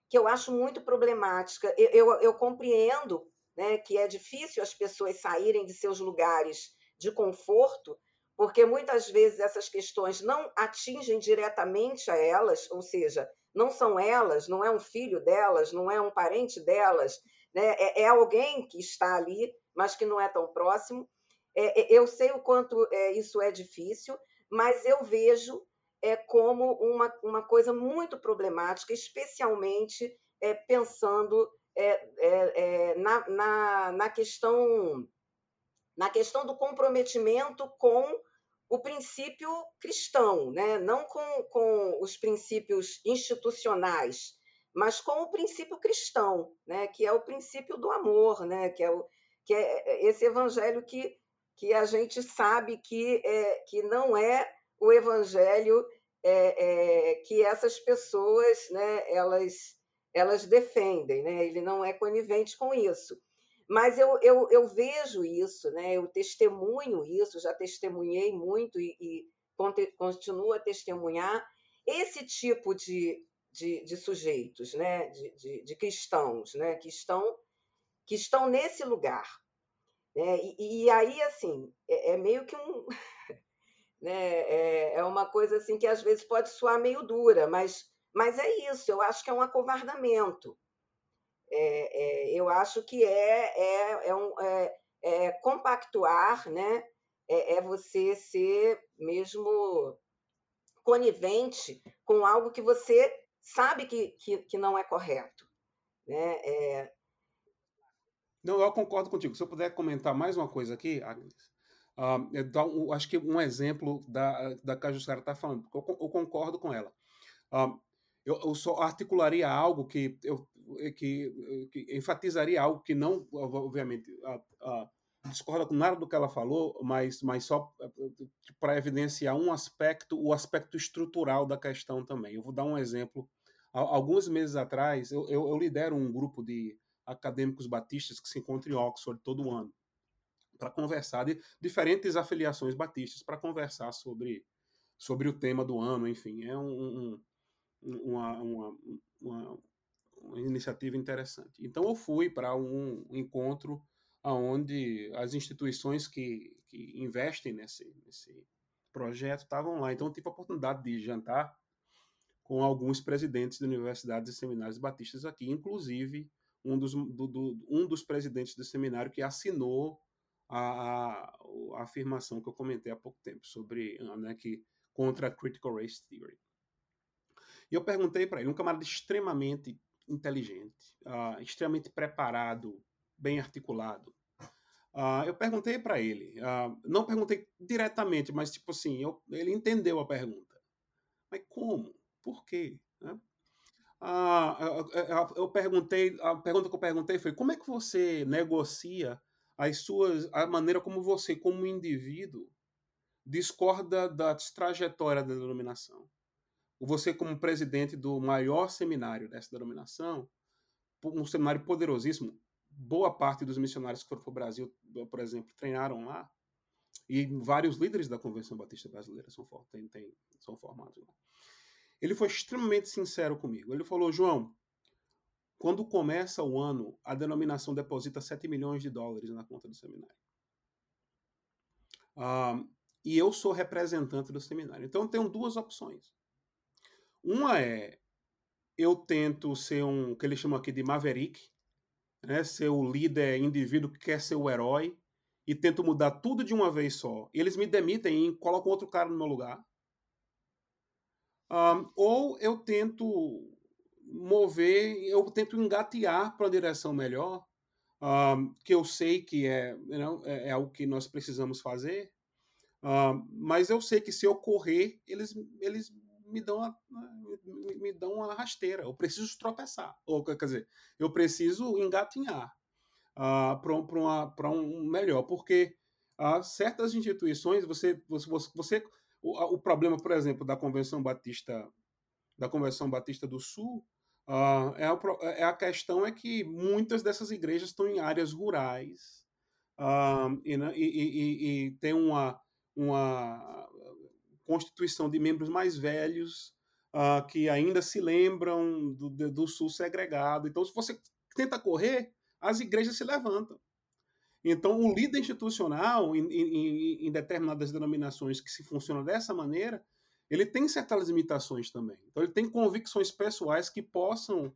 que eu acho muito problemática. Eu, eu, eu compreendo né, que é difícil as pessoas saírem de seus lugares de conforto, porque muitas vezes essas questões não atingem diretamente a elas, ou seja, não são elas, não é um filho delas, não é um parente delas, né? é, é alguém que está ali, mas que não é tão próximo. É, é, eu sei o quanto é, isso é difícil, mas eu vejo é, como uma, uma coisa muito problemática, especialmente é, pensando é, é, na, na, na, questão, na questão do comprometimento com o princípio cristão, né? não com, com os princípios institucionais, mas com o princípio cristão, né? que é o princípio do amor, né? que, é o, que é esse evangelho que que a gente sabe que, é, que não é o evangelho é, é, que essas pessoas né, elas, elas defendem, né? ele não é conivente com isso. Mas eu, eu, eu vejo isso, né? eu testemunho isso, já testemunhei muito e, e continuo a testemunhar esse tipo de, de, de sujeitos, né? de, de, de cristãos, né? que, estão, que estão nesse lugar, né? E, e aí, assim, é, é, meio que um. <laughs> né? É, é uma coisa assim que às vezes pode soar meio dura, mas, mas é isso, eu acho que é um acovardamento. É, é, eu acho que é, é, é, um, é, é compactuar, né? É, é, você ser mesmo conivente com algo que você sabe que, que, que não é correto. Né? É, não, eu concordo contigo. Se eu puder comentar mais uma coisa aqui, Agnes. Uh, acho que um exemplo da, da que a Jussara está falando, eu, eu, concordo com ela. Uh, eu, eu, só articularia algo que, eu, que, que, enfatizaria algo que não, obviamente, uh, discorda com nada do que ela falou, mas, mas só para evidenciar um aspecto, o aspecto estrutural da questão também. Eu vou dar um exemplo. Alguns meses atrás, eu, eu, eu lidero um grupo de acadêmicos batistas que se encontra em Oxford todo ano para conversar de diferentes afiliações batistas para conversar sobre, sobre o tema do ano, enfim, é um, um, uma, uma, uma, uma, iniciativa interessante. Então eu fui para um encontro onde as instituições que, que investem nesse, nesse projeto estavam lá. Então eu tive a oportunidade de jantar com alguns presidentes de universidades e seminários batistas aqui, inclusive um dos, do, do, um dos presidentes do seminário que assinou a, a, a, afirmação que eu comentei há pouco tempo sobre né, que contra a critical race theory. E eu perguntei para ele, um camarada extremamente inteligente, uh, extremamente preparado, bem articulado. Uh, eu perguntei para ele, uh, não perguntei diretamente, mas tipo assim, eu, ele entendeu a pergunta. Mas como? Por quê? Né? Eu, eu perguntei, a pergunta que eu perguntei foi: como é que você negocia as suas, a maneira como você, como indivíduo, discorda da trajetória da denominação. Você, como presidente do maior seminário dessa denominação, um seminário poderosíssimo, boa parte dos missionários que foram para o Brasil, por exemplo, treinaram lá, e vários líderes da Convenção Batista Brasileira são, tem, tem, são formados lá. Ele foi extremamente sincero comigo. Ele falou: João, quando começa o ano, a denominação deposita 7 milhões de dólares na conta do seminário. Uh, e eu sou representante do seminário. Então, eu tenho duas opções. Uma é eu tento ser um que eles chamam aqui de maverick, né, ser o líder indivíduo que quer ser o herói e tento mudar tudo de uma vez só. Eles me demitem e colocam outro cara no meu lugar. Um, ou eu tento mover, eu tento engatear para a direção melhor, um, que eu sei que é, you know, é, é, o que nós precisamos fazer, um, mas eu sei que se eu correr, eles, eles me dão uma, me dão uma rasteira. Eu preciso tropeçar, ou quer dizer, eu preciso engatinhar uh, para um melhor, porque uh, certas instituições, você, você, você o, o problema, por exemplo, da Convenção Batista da Convenção Batista do Sul Uh, é, a, é, a, questão é que muitas dessas igrejas estão em áreas rurais uh, e, e, e, e, tem uma, uma constituição de membros mais velhos uh, que ainda se lembram do, do sul segregado. Então, se você tenta correr, as igrejas se levantam. Então, o líder institucional em, em, em determinadas denominações que se funciona dessa maneira, ele tem certas limitações também. Então, ele tem convicções pessoais que possam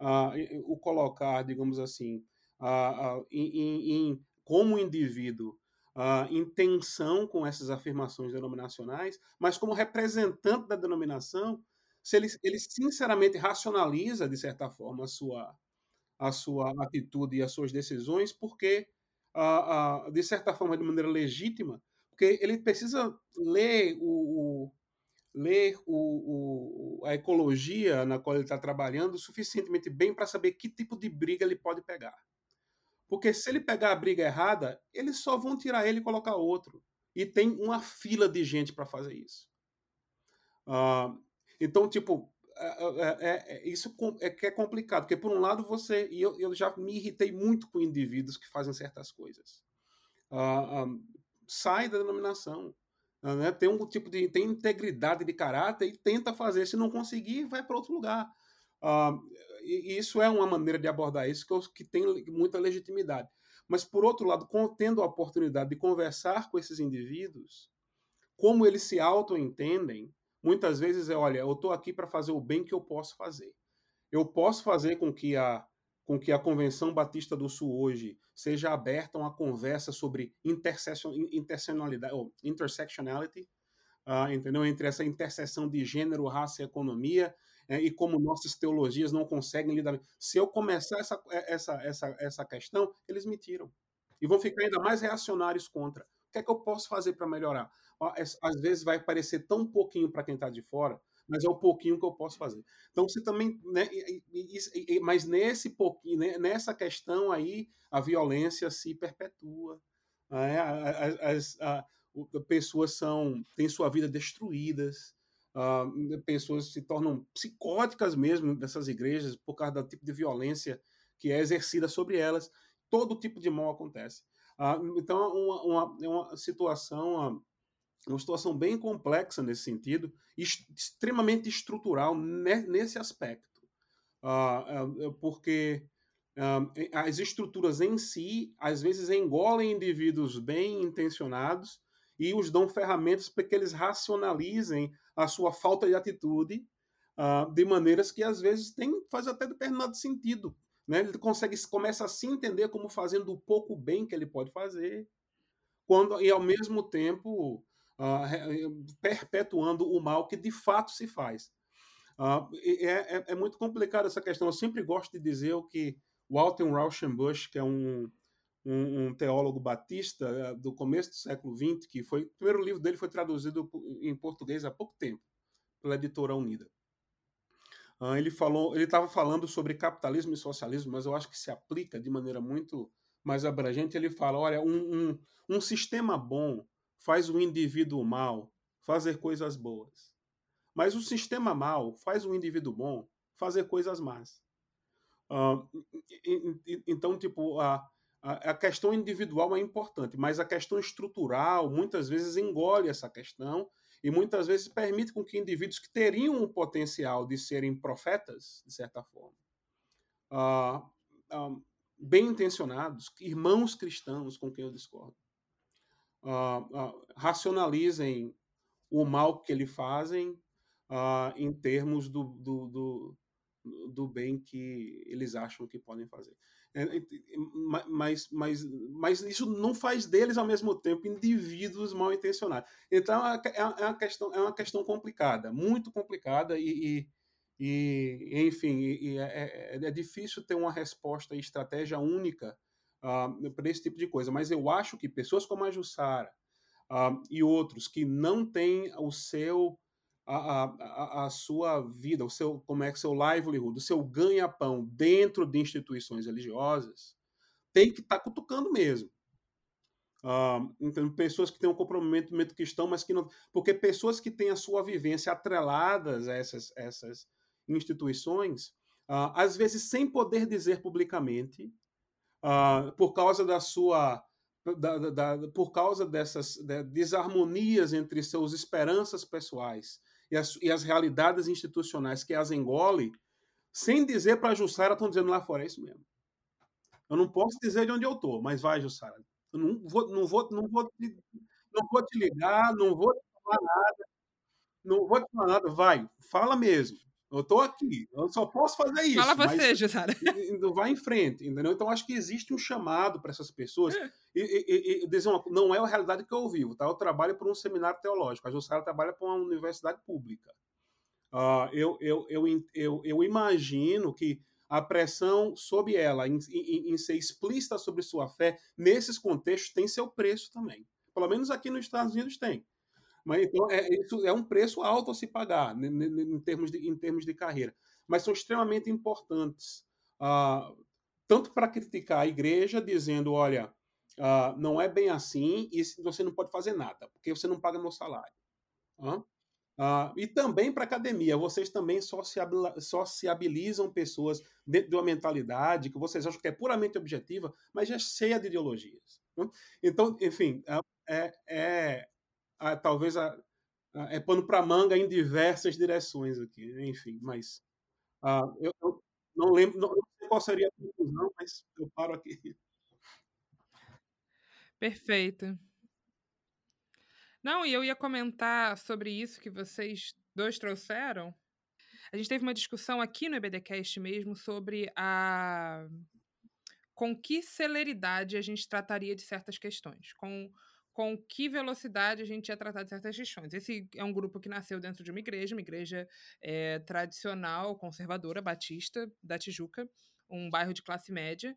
uh, o colocar, digamos assim, uh, em, em, como indivíduo tensão com essas afirmações denominacionais, mas como representante da denominação, se ele, ele sinceramente racionaliza, de certa forma, a sua, a sua atitude e as suas decisões, porque, de certa forma, de maneira legítima, porque ele precisa ler o, ler o, o, a ecologia na qual ele está trabalhando suficientemente bem para saber que tipo de briga ele pode pegar. Porque se ele pegar a briga errada, eles só vão tirar ele e colocar outro. E tem uma fila de gente para fazer isso. Uh, então, tipo, é, é, é, isso é que é complicado, porque por um lado você. E eu, eu já me irritei muito com indivíduos que fazem certas coisas. Uh, um, sai da denominação né? tem um tipo de tem integridade de caráter e tenta fazer. Se não conseguir, vai para outro lugar. Uh, e isso é uma maneira de abordar isso que, que tem muita legitimidade. Mas, por outro lado, tendo a oportunidade de conversar com esses indivíduos, como eles se auto-entendem, muitas vezes é: olha, eu estou aqui para fazer o bem que eu posso fazer. Eu posso fazer com que a com que a Convenção Batista do Sul hoje seja aberta a uma conversa sobre interseccionalidade, ou intersectionality, uh, entendeu? Entre essa interseção de gênero, raça e economia, é, e como nossas teologias não conseguem lidar. Se eu começar essa, essa, essa, essa questão, eles me tiram. E vão ficar ainda mais reacionários contra. O que é que eu posso fazer para melhorar? Às vezes vai parecer tão pouquinho para quem está de fora, mas é o pouquinho que eu posso fazer. Então você também, né, mas nesse pouquinho, né, nessa questão aí, a violência se perpetua. Né? As, as, as pessoas são têm sua vida destruídas, uh, pessoas se tornam psicóticas mesmo nessas igrejas por causa do tipo de violência que é exercida sobre elas. Todo tipo de mal acontece. Uh, então, é uma, uma, é uma situação uma situação bem complexa nesse sentido, extremamente estrutural nesse aspecto, uh, porque uh, as estruturas em si às vezes engolem indivíduos bem intencionados e os dão ferramentas para que eles racionalizem a sua falta de atitude uh, de maneiras que às vezes tem, faz até determinado sentido. Né? Ele consegue começa a se entender como fazendo o pouco bem que ele pode fazer, quando e ao mesmo tempo uh, perpetuando o mal que de fato se faz. Uh, é, é, é, muito complicado essa questão. Eu sempre gosto de dizer o que Walter Rauschenbusch, que é um, um, um, teólogo batista eh, do começo do século XX, que foi o primeiro livro dele foi traduzido em português há pouco tempo pela editora Unida. Uh, ele falou, ele estava falando sobre capitalismo e socialismo, mas eu acho que se aplica de maneira muito mais abrangente. Ele fala, olha, um, um, um sistema bom faz o indivíduo mal fazer coisas boas. Mas o sistema mal faz o indivíduo bom fazer coisas más. Uh, então, tipo, a, a questão individual é importante, mas a questão estrutural muitas vezes engole essa questão e muitas vezes permite com que indivíduos que teriam o potencial de serem profetas, de certa forma, uh, uh, bem intencionados, irmãos cristãos com quem eu discordo, uh, racionalizem o mal que eles fazem em termos do, do, do, do, bem que eles acham que podem fazer. É, mas, mas, mas isso não faz deles, ao mesmo tempo, indivíduos mal intencionados. Então, é, é, é uma questão, é uma questão complicada, muito complicada, e, e, e enfim, e é, é, é, difícil ter uma resposta e estratégia única uh, para esse tipo de coisa. Mas eu acho que pessoas como a Jussara uh, e outros que não têm o seu a, a, a, sua vida, o seu como é que seu livelihood, o seu ganha-pão dentro de instituições religiosas, tem que estar tá cutucando mesmo. Uh, então, pessoas que têm um comprometimento cristão, mas que não. Porque pessoas que têm a sua vivência atreladas a essas, essas instituições, uh, às vezes sem poder dizer publicamente, uh, por causa da sua. Da, da, da, por causa dessas desarmonias entre seus esperanças pessoais e as, e as realidades institucionais que as engole, sem dizer para a Jussara, estão dizendo lá fora, é isso mesmo. Eu não posso dizer de onde eu estou, mas vai, Jussara. Eu não vou, não vou, não vou, te, não vou te ligar, não vou te falar nada, não vou te falar nada, vai, fala mesmo. Eu estou aqui, eu só posso fazer isso. Fala você, Jussara. Vai em frente, entendeu? Então acho que existe um chamado para essas pessoas é. e, e, e, dizer uma, não é a realidade que eu vivo, tá? Eu trabalho por um seminário teológico, a Jussara trabalha por uma universidade pública. Uh, eu, eu, eu, eu, eu imagino que a pressão sobre ela em, em, em, ser explícita sobre sua fé, nesses contextos, tem seu preço também. Pelo menos aqui nos Estados Unidos tem. Mas então é, isso é um preço alto a se pagar em termos de, em termos de carreira. Mas são extremamente importantes, uh, tanto para criticar a igreja, dizendo, olha, uh, não é bem assim e você não pode fazer nada, porque você não paga meu salário. Uh, e também para a academia, vocês também sociabilizam pessoas dentro de uma mentalidade que vocês acham que é puramente objetiva, mas é cheia de ideologias. Então, enfim, é, é, a, talvez a, a, é pano para manga em diversas direções aqui, enfim, mas uh, eu, eu, não lembro, não, sei qual seria a conclusão, mas eu paro aqui. Perfeito. Não, e eu ia comentar sobre isso que vocês dois trouxeram. A gente teve uma discussão aqui no EBDcast mesmo sobre a com que celeridade a gente trataria de certas questões, com com que velocidade a gente ia tratar de certas questões. Esse é um grupo que nasceu dentro de uma igreja, uma igreja é, tradicional, conservadora, batista, da Tijuca, um bairro de classe média.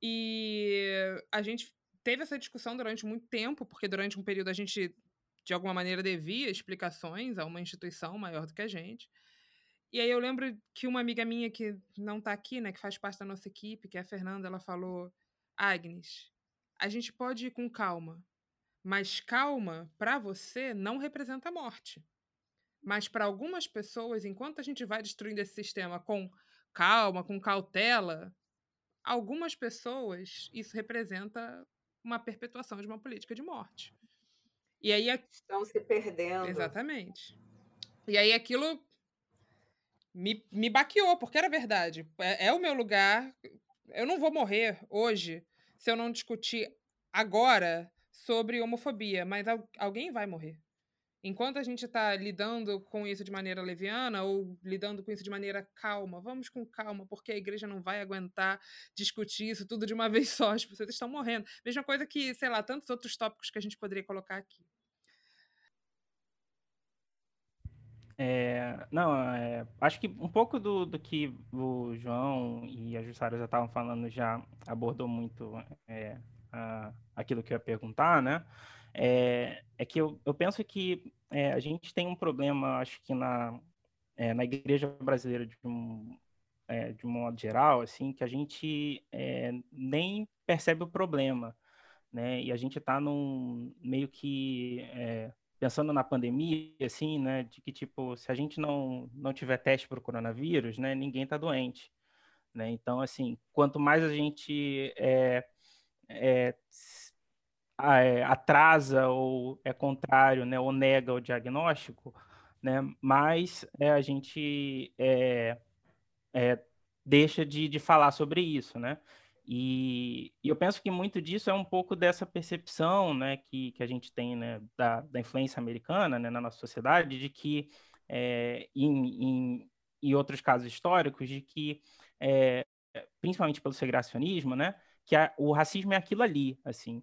E a gente teve essa discussão durante muito tempo, porque durante um período a gente, de alguma maneira, devia explicações a uma instituição maior do que a gente. E aí eu lembro que uma amiga minha que não está aqui, né, que faz parte da nossa equipe, que é a Fernanda, ela falou: Agnes, a gente pode ir com calma, mas calma para você não representa morte. Mas para algumas pessoas, enquanto a gente vai destruindo esse sistema com calma, com cautela, algumas pessoas isso representa uma perpetuação de uma política de morte. E aí estão se perdendo. Exatamente. E aí aquilo me, me baqueou, porque era verdade. É, é o meu lugar. Eu não vou morrer hoje se eu não discutir agora sobre homofobia, mas alguém vai morrer. Enquanto a gente está lidando com isso de maneira leviana ou lidando com isso de maneira calma, vamos com calma, porque a igreja não vai aguentar discutir isso tudo de uma <laughs> vez só. As pessoas estão morrendo. Mesma coisa que, sei lá, tantos outros tópicos que a gente poderia colocar aqui. É, não, é, acho que um pouco do, do que o João e a Jussara já estavam falando já abordou muito é, aquilo que eu ia perguntar, né? é, é que eu, eu penso que é, a gente tem um problema, acho que na, é, na igreja brasileira de um, é, de um modo geral, assim, que a gente é, nem percebe o problema, né? E a gente está num meio que é, pensando na pandemia, assim, né? De que tipo, se a gente não não tiver teste para o coronavírus, né? Ninguém está doente, né? Então, assim, quanto mais a gente é, é, é, atrasa ou é contrário, né, ou nega o diagnóstico, né, mas é, a gente é, é, deixa de, de falar sobre isso, né? E, e, eu penso que muito disso é um pouco dessa percepção, né, que, que a gente tem, né, da, da influência americana, né, na nossa sociedade, de que é, em, em, em, outros casos históricos, de que é, principalmente pelo segregacionismo, né, que a, o racismo é aquilo ali, assim,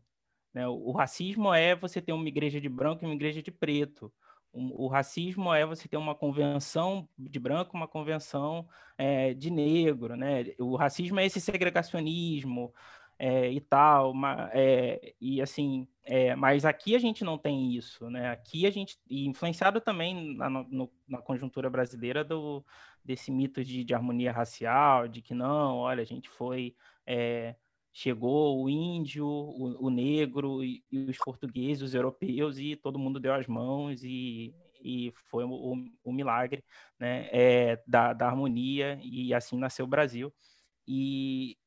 né? O, racismo é você ter uma igreja de branco e uma igreja de preto. O, o racismo é você ter uma convenção de branco, uma convenção é, de negro, né? O racismo é esse segregacionismo é, e tal, uma, é, e assim, é, mas aqui a gente não tem isso, né? Aqui a gente, e influenciado também na, no, na conjuntura brasileira do, desse mito de, de, harmonia racial, de que não, olha, a gente foi é, chegou o índio, o, o negro e, e, os portugueses, os europeus e todo mundo deu as mãos e, e foi o, o milagre né, é, da, da harmonia e assim nasceu o Brasil. E,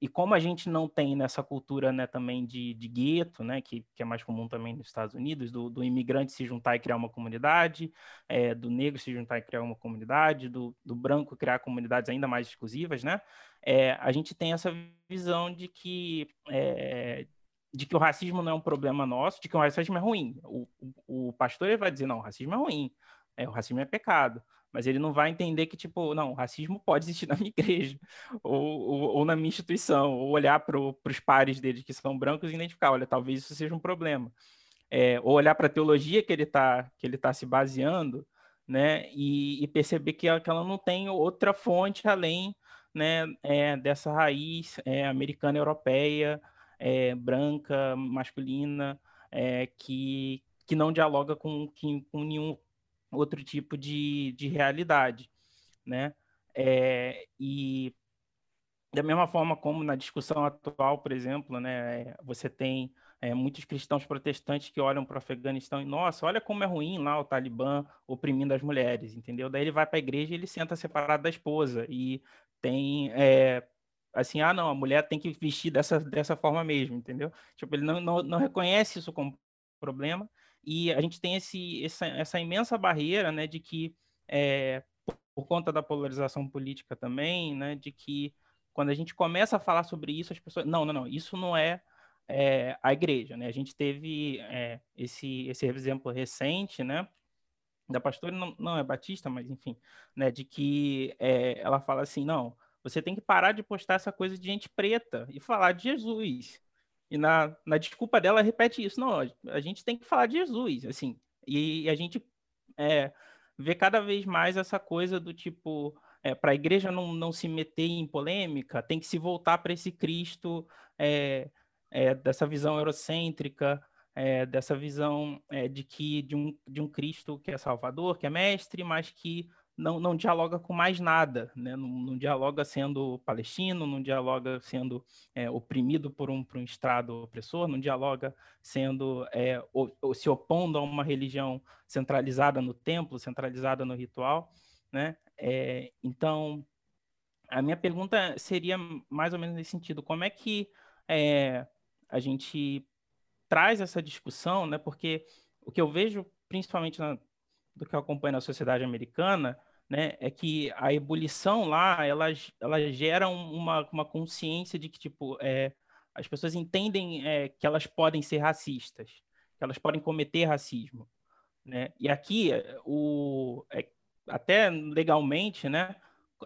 e como a gente não tem nessa cultura né, também de, de gueto, né, que, que é mais comum também nos Estados Unidos, do, do imigrante se juntar e criar uma comunidade, é, do negro se juntar e criar uma comunidade, do, do branco criar comunidades ainda mais exclusivas, né, é, a gente tem essa visão de que, é, de que o racismo não é um problema nosso, de que o racismo é ruim. O, o, o pastor vai dizer, não, o racismo é ruim, é, o racismo é pecado mas ele não vai entender que, tipo, não, racismo pode existir <laughs> na minha igreja, ou, ou, ou na minha instituição, ou olhar para os pares dele que são brancos e identificar, olha, talvez isso seja um problema. É, ou olhar para a teologia que ele está tá se baseando, né, e, e perceber que ela, que ela, não tem outra fonte além, né, é, dessa raiz é, americana, europeia, é, branca, masculina, é, que, que não dialoga com, que, com nenhum outro tipo de, de realidade, né? É, e da mesma forma como na discussão atual, por exemplo, né, você tem é, muitos cristãos protestantes que olham para o Afeganistão e, nossa, olha como é ruim lá o Talibã oprimindo as mulheres, entendeu? Daí ele vai para a igreja e ele senta separado da esposa e tem, é, assim, ah, não, a mulher tem que vestir dessa, dessa forma mesmo, entendeu? Tipo, ele não, não, não reconhece isso como problema e a gente tem esse, essa, essa imensa barreira, né, de que, é, por, conta da polarização política também, né, de que quando a gente começa a falar sobre isso, as pessoas, não, não, não, isso não é, é a igreja, né? A gente teve é, esse, esse exemplo recente, né, da pastora, não, não é batista, mas enfim, né, de que ela fala assim, não, você tem que parar de postar essa coisa de gente preta e falar de Jesus. E na, na desculpa dela repete isso. Não, a gente tem que falar de Jesus, assim. E a gente é, vê cada vez mais essa coisa do tipo, é, para a igreja não, não se meter em polêmica, tem que se voltar para esse Cristo é, é, dessa visão eurocêntrica, é, dessa visão é, de que de um, de um Cristo que é Salvador, que é mestre, mas que não, não dialoga com mais nada, né? não, não dialoga sendo palestino, não dialoga sendo é, oprimido por um, por um Estado opressor, não dialoga sendo é, ou, ou se opondo a uma religião centralizada no templo, centralizada no ritual. Né? É, então, a minha pergunta seria mais ou menos nesse sentido: como é que a gente traz essa discussão, né? Porque o que eu vejo, principalmente na, do que eu acompanho na sociedade americana, né, é que a ebulição lá, ela, ela gera uma, uma consciência de que, tipo, é, as pessoas entendem é, que elas podem ser racistas, que elas podem cometer racismo, né? E aqui, o, é, até legalmente, né,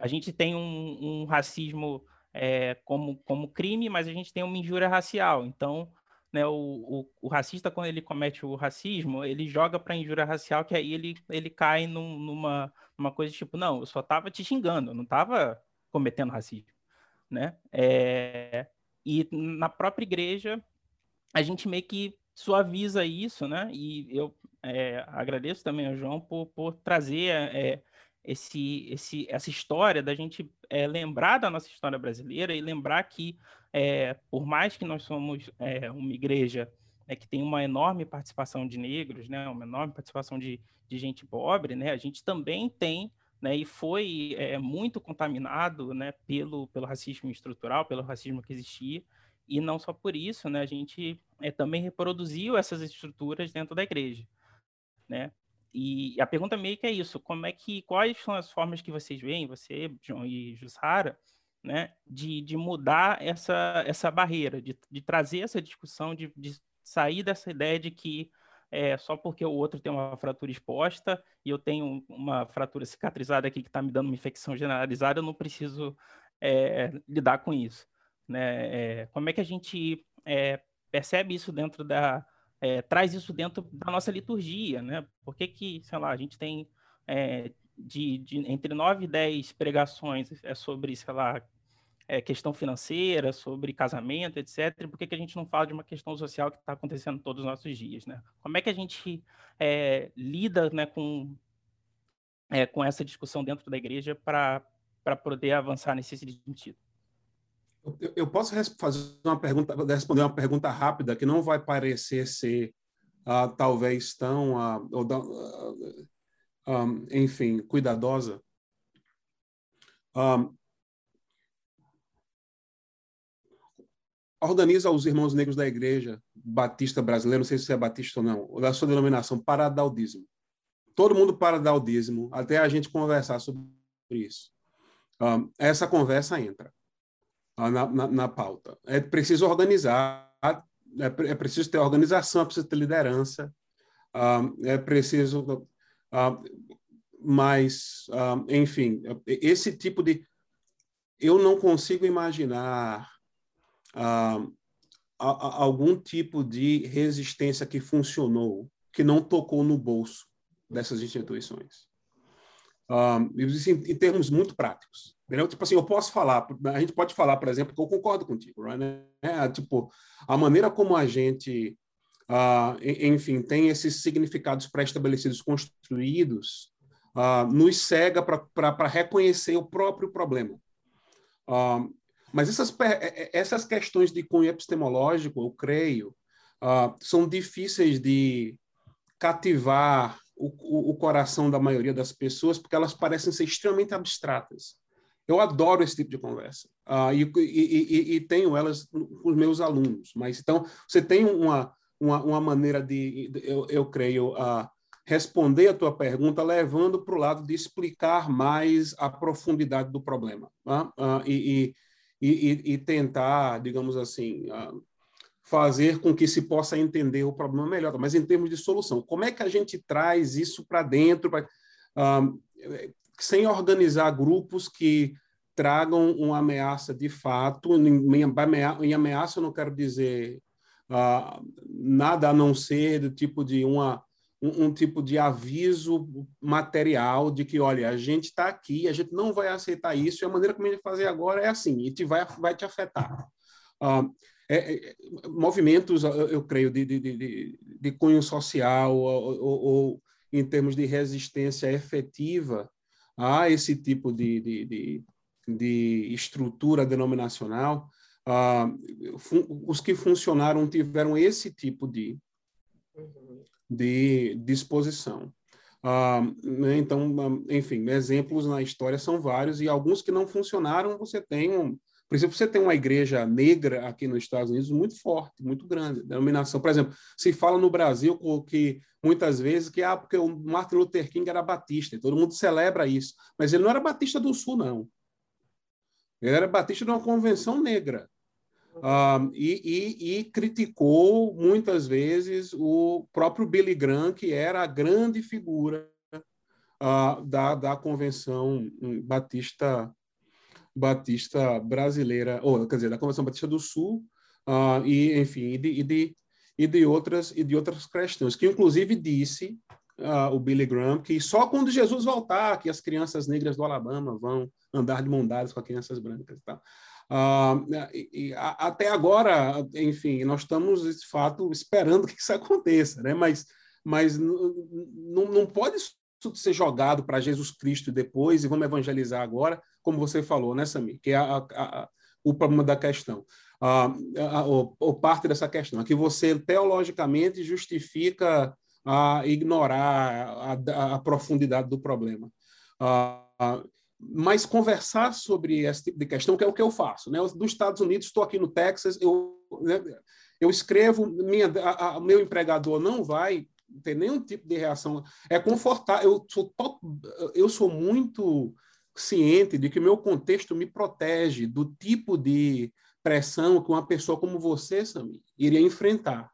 a gente tem um, um racismo é, como, como crime, mas a gente tem uma injúria racial. Então, né, o, o, o, racista, quando ele comete o racismo, ele joga para injúria racial, que aí ele, ele cai num, numa, numa coisa tipo, não, eu só estava te xingando, não estava cometendo racismo. Né? É, e na própria igreja, a gente meio que suaviza isso, né? E eu é, agradeço também ao João por, por trazer é, esse, esse, essa história da gente é, lembrar da nossa história brasileira e lembrar que, é, por mais que nós somos é, uma igreja né, que tem uma enorme participação de negros, né, uma enorme participação de, de gente pobre, né, a gente também tem né, e foi é, muito contaminado né, pelo, pelo racismo estrutural, pelo racismo que existia, e não só por isso, né, a gente é, também reproduziu essas estruturas dentro da igreja. Né? E a pergunta meio que é isso: como é que, quais são as formas que vocês veem, você, João e Jussara, né, de, de mudar essa, essa barreira, de, de trazer essa discussão, de, de sair dessa ideia de que é, só porque o outro tem uma fratura exposta e eu tenho uma fratura cicatrizada aqui que está me dando uma infecção generalizada, eu não preciso é, lidar com isso. Né? É, como é que a gente é, percebe isso dentro da, é, traz isso dentro da nossa liturgia, né? Por que, que sei lá, a gente tem é, de, de, entre nove e dez pregações é sobre, sei lá, é, questão financeira, sobre casamento, etc. Por que, que a gente não fala de uma questão social que está acontecendo todos os nossos dias, né? Como é que a gente é, lida né, com, é, com essa discussão dentro da igreja para poder avançar nesse sentido? Eu, eu posso fazer uma pergunta, responder uma pergunta rápida que não vai parecer ser uh, talvez tão, uh, ou, uh, um, enfim, cuidadosa. Um, organiza os irmãos negros da igreja batista brasileira, não sei se é batista ou não, da sua denominação, paradaudismo. Todo mundo paradaudismo, até a gente conversar sobre isso. Um, essa conversa entra na, na, na pauta. É preciso organizar, é, é, preciso ter organização, é preciso ter liderança, uh, é preciso. Uh, mas, uh, enfim, esse tipo de. Eu não consigo imaginar algum tipo de resistência que funcionou, que não tocou no bolso dessas instituições. Um, em termos muito práticos. Entendeu? Tipo assim, eu posso falar, a gente pode falar, por exemplo, que eu concordo contigo, né? É, tipo, a maneira como a gente, uh, enfim, tem esses significados pré-estabelecidos construídos, uh, nos cega para reconhecer o próprio problema. Uh, mas essas, essas questões de cunho epistemológico, eu creio, são difíceis de cativar o, o, o coração da maioria das pessoas, porque elas parecem ser extremamente abstratas. Eu adoro esse tipo de conversa uh, e, e, e, e, tenho elas com os meus alunos. Mas então você tem uma, uma, uma maneira de, eu, eu creio, uh, responder a tua pergunta levando para o lado de explicar mais a profundidade do problema uh, e, e, tentar, digamos assim, fazer com que se possa entender o problema melhor. Mas em termos de solução, como é que a gente traz isso para dentro? Pra, sem organizar grupos que tragam uma ameaça de fato. Em ameaça, eu não quero dizer uh, nada a não ser do tipo de uma um, um, tipo de aviso material de que, olha, a gente está aqui, a gente não vai aceitar isso, e a maneira como a gente fazer agora é assim, e te vai, vai te afetar. Uh, é, é, movimentos, eu creio, de, de, de, de cunho social ou, ou, ou, em termos de resistência efetiva a esse tipo de, de, de estrutura denominacional, uh, os que funcionaram tiveram esse tipo de, de disposição. Uh, então, enfim, exemplos na história são vários e alguns que não funcionaram, você tem um, por exemplo, você tem uma igreja negra aqui nos Estados Unidos muito forte, muito grande, denominação. Por exemplo, se fala no Brasil que muitas vezes que ah, porque o Martin Luther King era batista, e todo mundo celebra isso, mas ele não era batista do Sul, não. Ele era batista de uma convenção negra. Uh, e, e, e, criticou muitas vezes o próprio Billy Graham, que era a grande figura uh, da, da convenção hum, batista Batista brasileira, ou quer dizer, da Convenção Batista do Sul, uh, e enfim, e de, e de, e de outras e de outras questões, que inclusive disse uh, o Billy Graham que só quando Jesus voltar que as crianças negras do Alabama vão andar de mão dadas com as crianças brancas, tá? Uh, a, até agora, enfim, nós estamos de fato esperando <laughs> que isso aconteça, né? Mas mas não pode ser jogado para Jesus Cristo depois e vamos evangelizar agora, como você falou, né, Samir? Que é a, a, a, o problema da questão. ou parte dessa questão, é que você teologicamente justifica a ignorar a, profundidade do problema. Mas conversar sobre esse tipo de questão, que é o que eu faço. Né? Dos Estados Unidos, estou aqui no Texas, eu, né, eu escrevo, minha, a, meu empregador não vai ter nenhum tipo de reação. É confortável. Eu sou, eu sou muito ciente de que meu contexto me protege do tipo de pressão que uma pessoa como você, Sami, iria enfrentar.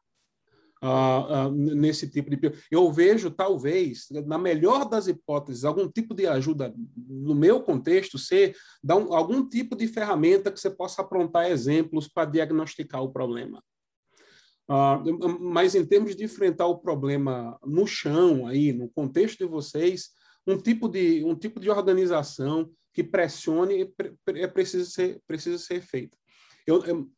Nesse tipo de. Eu vejo, talvez, na melhor das hipóteses, algum tipo de ajuda no meu contexto ser dar um, algum tipo de ferramenta que você possa aprontar exemplos para diagnosticar o problema. Uh, mas em termos de enfrentar o problema no chão, aí, no contexto de vocês, um tipo de, um tipo de organização que pressione é preciso ser, precisa ser feita. Eu, eu,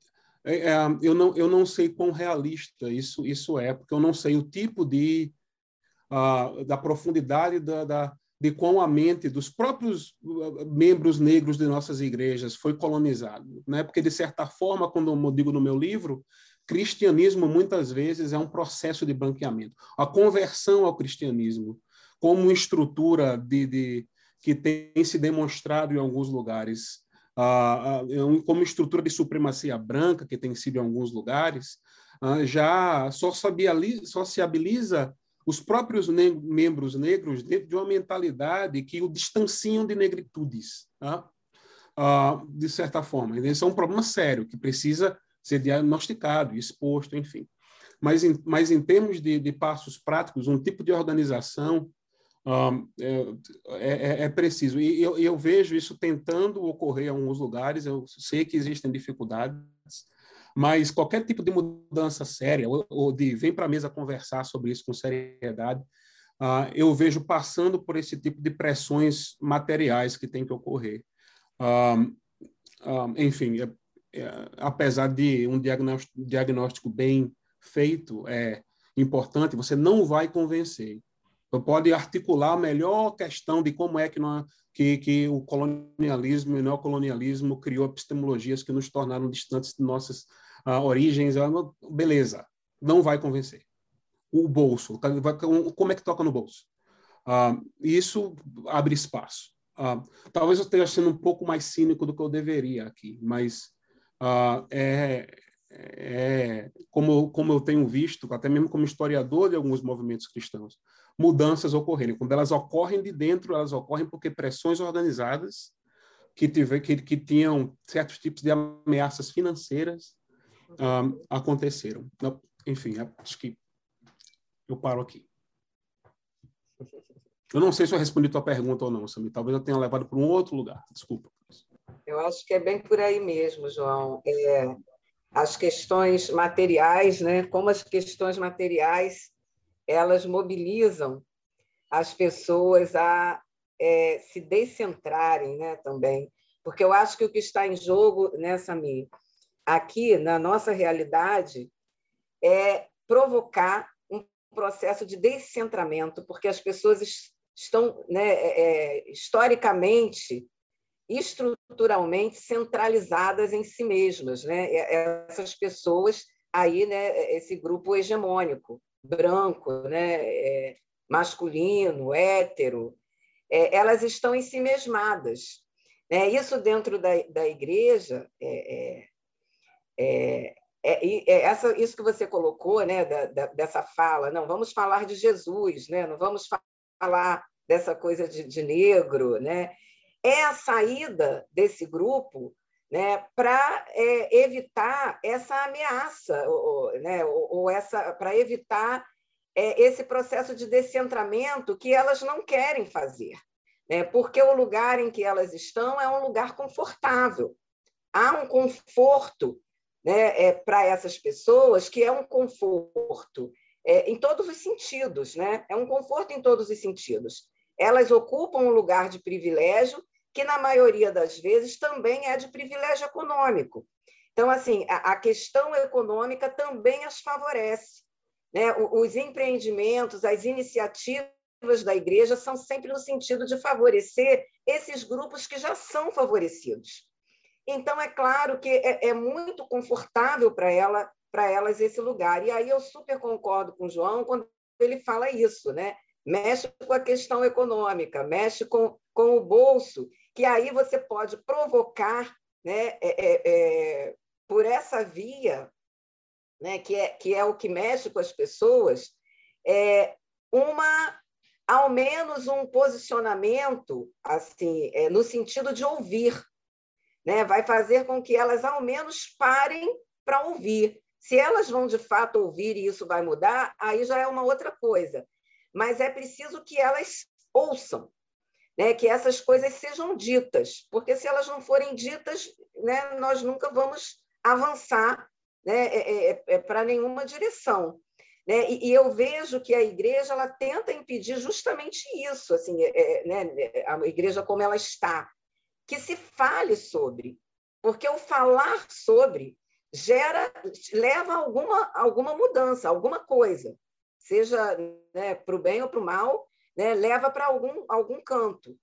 é, é, eu, não, eu não sei quão realista isso, isso é, porque eu não sei o tipo de uh, da profundidade da, da, de quão a mente dos próprios uh, membros negros de nossas igrejas foi colonizado, né? Porque de certa forma, quando eu digo no meu livro, cristianismo muitas vezes é um processo de branqueamento. A conversão ao cristianismo como estrutura de, de que tem se demonstrado em alguns lugares, como estrutura de supremacia branca que tem sido em alguns lugares, uh, já sociabiliza os próprios ne membros negros dentro de uma mentalidade que o distanciam de negritudes, tá? de certa forma. Isso é um problema sério que precisa ser diagnosticado, exposto, enfim. Mas em, mas em termos de, de passos práticos, um tipo de organização é, é, é, preciso. E eu, eu, vejo isso tentando ocorrer em alguns lugares, eu sei que existem dificuldades, mas qualquer tipo de mudança séria, ou, ou de vem para a mesa conversar sobre isso com seriedade, uh, eu vejo passando por esse tipo de pressões materiais que tem que ocorrer. enfim, é, é, apesar de um diagnóstico, diagnóstico bem feito, é importante, você não vai convencer pode articular a melhor questão de como é que, nós, que, que o colonialismo e o neocolonialismo criou epistemologias que nos tornaram distantes de nossas uh, origens. Beleza, não vai convencer. O bolso, tá, como é que toca no bolso? Uh, isso abre espaço. Uh, talvez eu esteja sendo um pouco mais cínico do que eu deveria aqui, mas é, é como, como eu tenho visto, até mesmo como historiador de alguns movimentos cristãos, mudanças ocorrerem. Quando elas ocorrem de dentro, elas ocorrem porque pressões organizadas que, tiver, que, que tinham certos tipos de ameaças financeiras um, aconteceram. Enfim, acho que eu paro aqui. Eu não sei se eu respondi tua pergunta ou não, Samir. Talvez eu tenha levado para um outro lugar. Desculpa. Eu acho que é bem por aí mesmo, João. É, as questões materiais, né? Como as questões materiais elas mobilizam as pessoas a é, se descentrarem né, também. Porque eu acho que o que está em jogo, né, Samir, aqui na nossa realidade é provocar um processo de descentramento, porque as pessoas estão né, é, é, historicamente, estruturalmente centralizadas em si mesmas, né? Essas pessoas aí, né, esse grupo hegemônico, branco, né, é, masculino, hétero, é, elas estão em si mesmadas. Né? Isso dentro da, da igreja é, é, é, é essa, isso que você colocou, né, da, da, dessa fala, não, vamos falar de Jesus, né? não vamos falar dessa coisa de, de negro, né? é a saída desse grupo né, para é, evitar essa ameaça, ou, né, ou, ou essa para evitar é, esse processo de descentramento que elas não querem fazer, né, porque o lugar em que elas estão é um lugar confortável. Há um conforto né, é, para essas pessoas que é um conforto é, em todos os sentidos, né? é um conforto em todos os sentidos. Elas ocupam um lugar de privilégio que na maioria das vezes também é de privilégio econômico. Então, assim, a, questão econômica também as favorece. Né? Os empreendimentos, as iniciativas da igreja são sempre no sentido de favorecer esses grupos que já são favorecidos. Então, é claro que é, é muito confortável para ela, para elas esse lugar. E aí eu super concordo com o João quando ele fala isso, né? Mexe com a questão econômica, mexe com, com o bolso que aí você pode provocar, né, é, é, é, por essa via, né, que, é, que é o que mexe com as pessoas, é, uma ao menos um posicionamento assim é, no sentido de ouvir, né? Vai fazer com que elas ao menos parem para ouvir. Se elas vão de fato ouvir e isso vai mudar, aí já é uma outra coisa. Mas é preciso que elas ouçam, né, que essas coisas sejam ditas, porque se elas não forem ditas, né, nós nunca vamos avançar né, é, é, é para nenhuma direção. Né? E, e, eu vejo que a igreja ela tenta impedir justamente isso, assim, é, é né, a igreja como ela está, que se fale sobre, porque o falar sobre gera, leva alguma, alguma mudança, alguma coisa, seja né, para o bem ou para o mal, né, leva para algum, algum canto.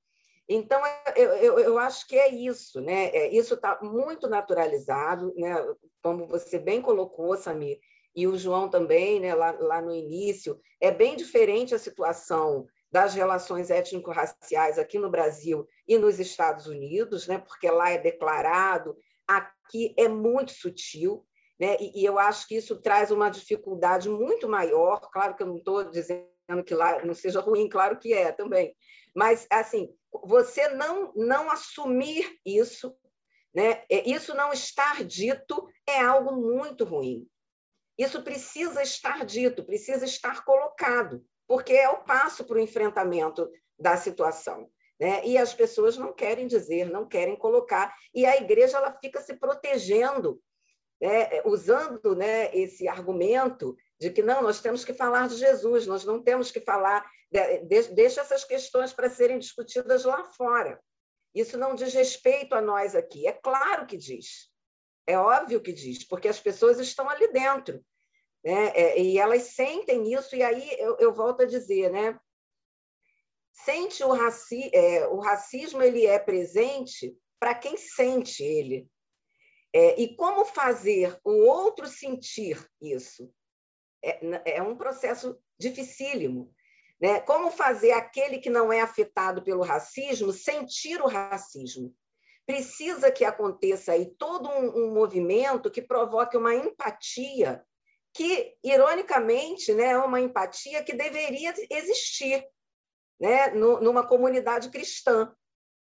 Então, eu, eu, eu, acho que é isso, né? É, isso está muito naturalizado, né? como você bem colocou, Samir, e o João também, né, lá, lá no início, é bem diferente a situação das relações étnico-raciais aqui no Brasil e nos Estados Unidos, né, porque lá é declarado, aqui é muito sutil, né, e, e eu acho que isso traz uma dificuldade muito maior. Claro que eu não estou dizendo que lá não seja ruim, claro que é também. Mas, assim, você não, não assumir isso, né? É, isso não estar dito é algo muito ruim. Isso precisa estar dito, precisa estar colocado, porque é o passo para o enfrentamento da situação. Né? E as pessoas não querem dizer, não querem colocar, e a igreja ela fica se protegendo, né? usando né, esse argumento de que não, nós temos que falar de Jesus, nós não temos que falar, de, deixa essas questões para serem discutidas lá fora. Isso não diz respeito a nós aqui. É claro que diz. É óbvio que diz, porque as pessoas estão ali dentro. Né? É, e elas sentem isso, e aí eu, eu volto a dizer, né? Sente o, raci é, o racismo ele é presente para quem sente ele. É, e como fazer o outro sentir isso? É, é um processo dificílimo. Né? Como fazer aquele que não é afetado pelo racismo sentir o racismo? Precisa que aconteça aí todo um, um movimento que provoque uma empatia, que, ironicamente, né, é uma empatia que deveria existir né, numa comunidade cristã.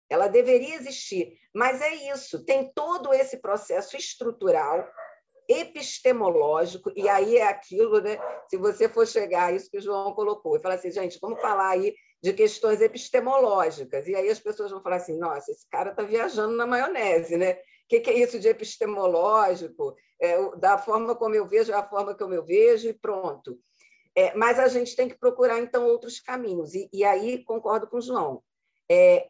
Ela deveria existir, mas é isso, tem todo esse processo estrutural epistemológico, e aí é aquilo, né? Se você for chegar a isso que o João colocou, e falar assim, gente, vamos falar aí de questões epistemológicas, e aí as pessoas vão falar assim, nossa, esse cara está viajando na maionese, né? O que, que, é isso de epistemológico? É, da forma como eu vejo, é a forma como eu vejo, e pronto. É, mas a gente tem que procurar, então, outros caminhos. E, e aí concordo com o João. É,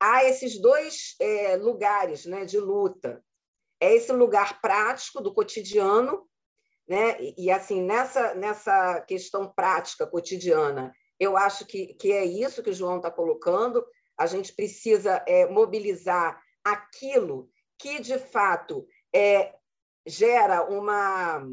há esses dois é, lugares né, de luta é esse lugar prático do cotidiano, né? E, e, assim, nessa, nessa questão prática cotidiana, eu acho que, que é isso que o João está colocando. A gente precisa é, mobilizar aquilo que, de fato, é, gera uma.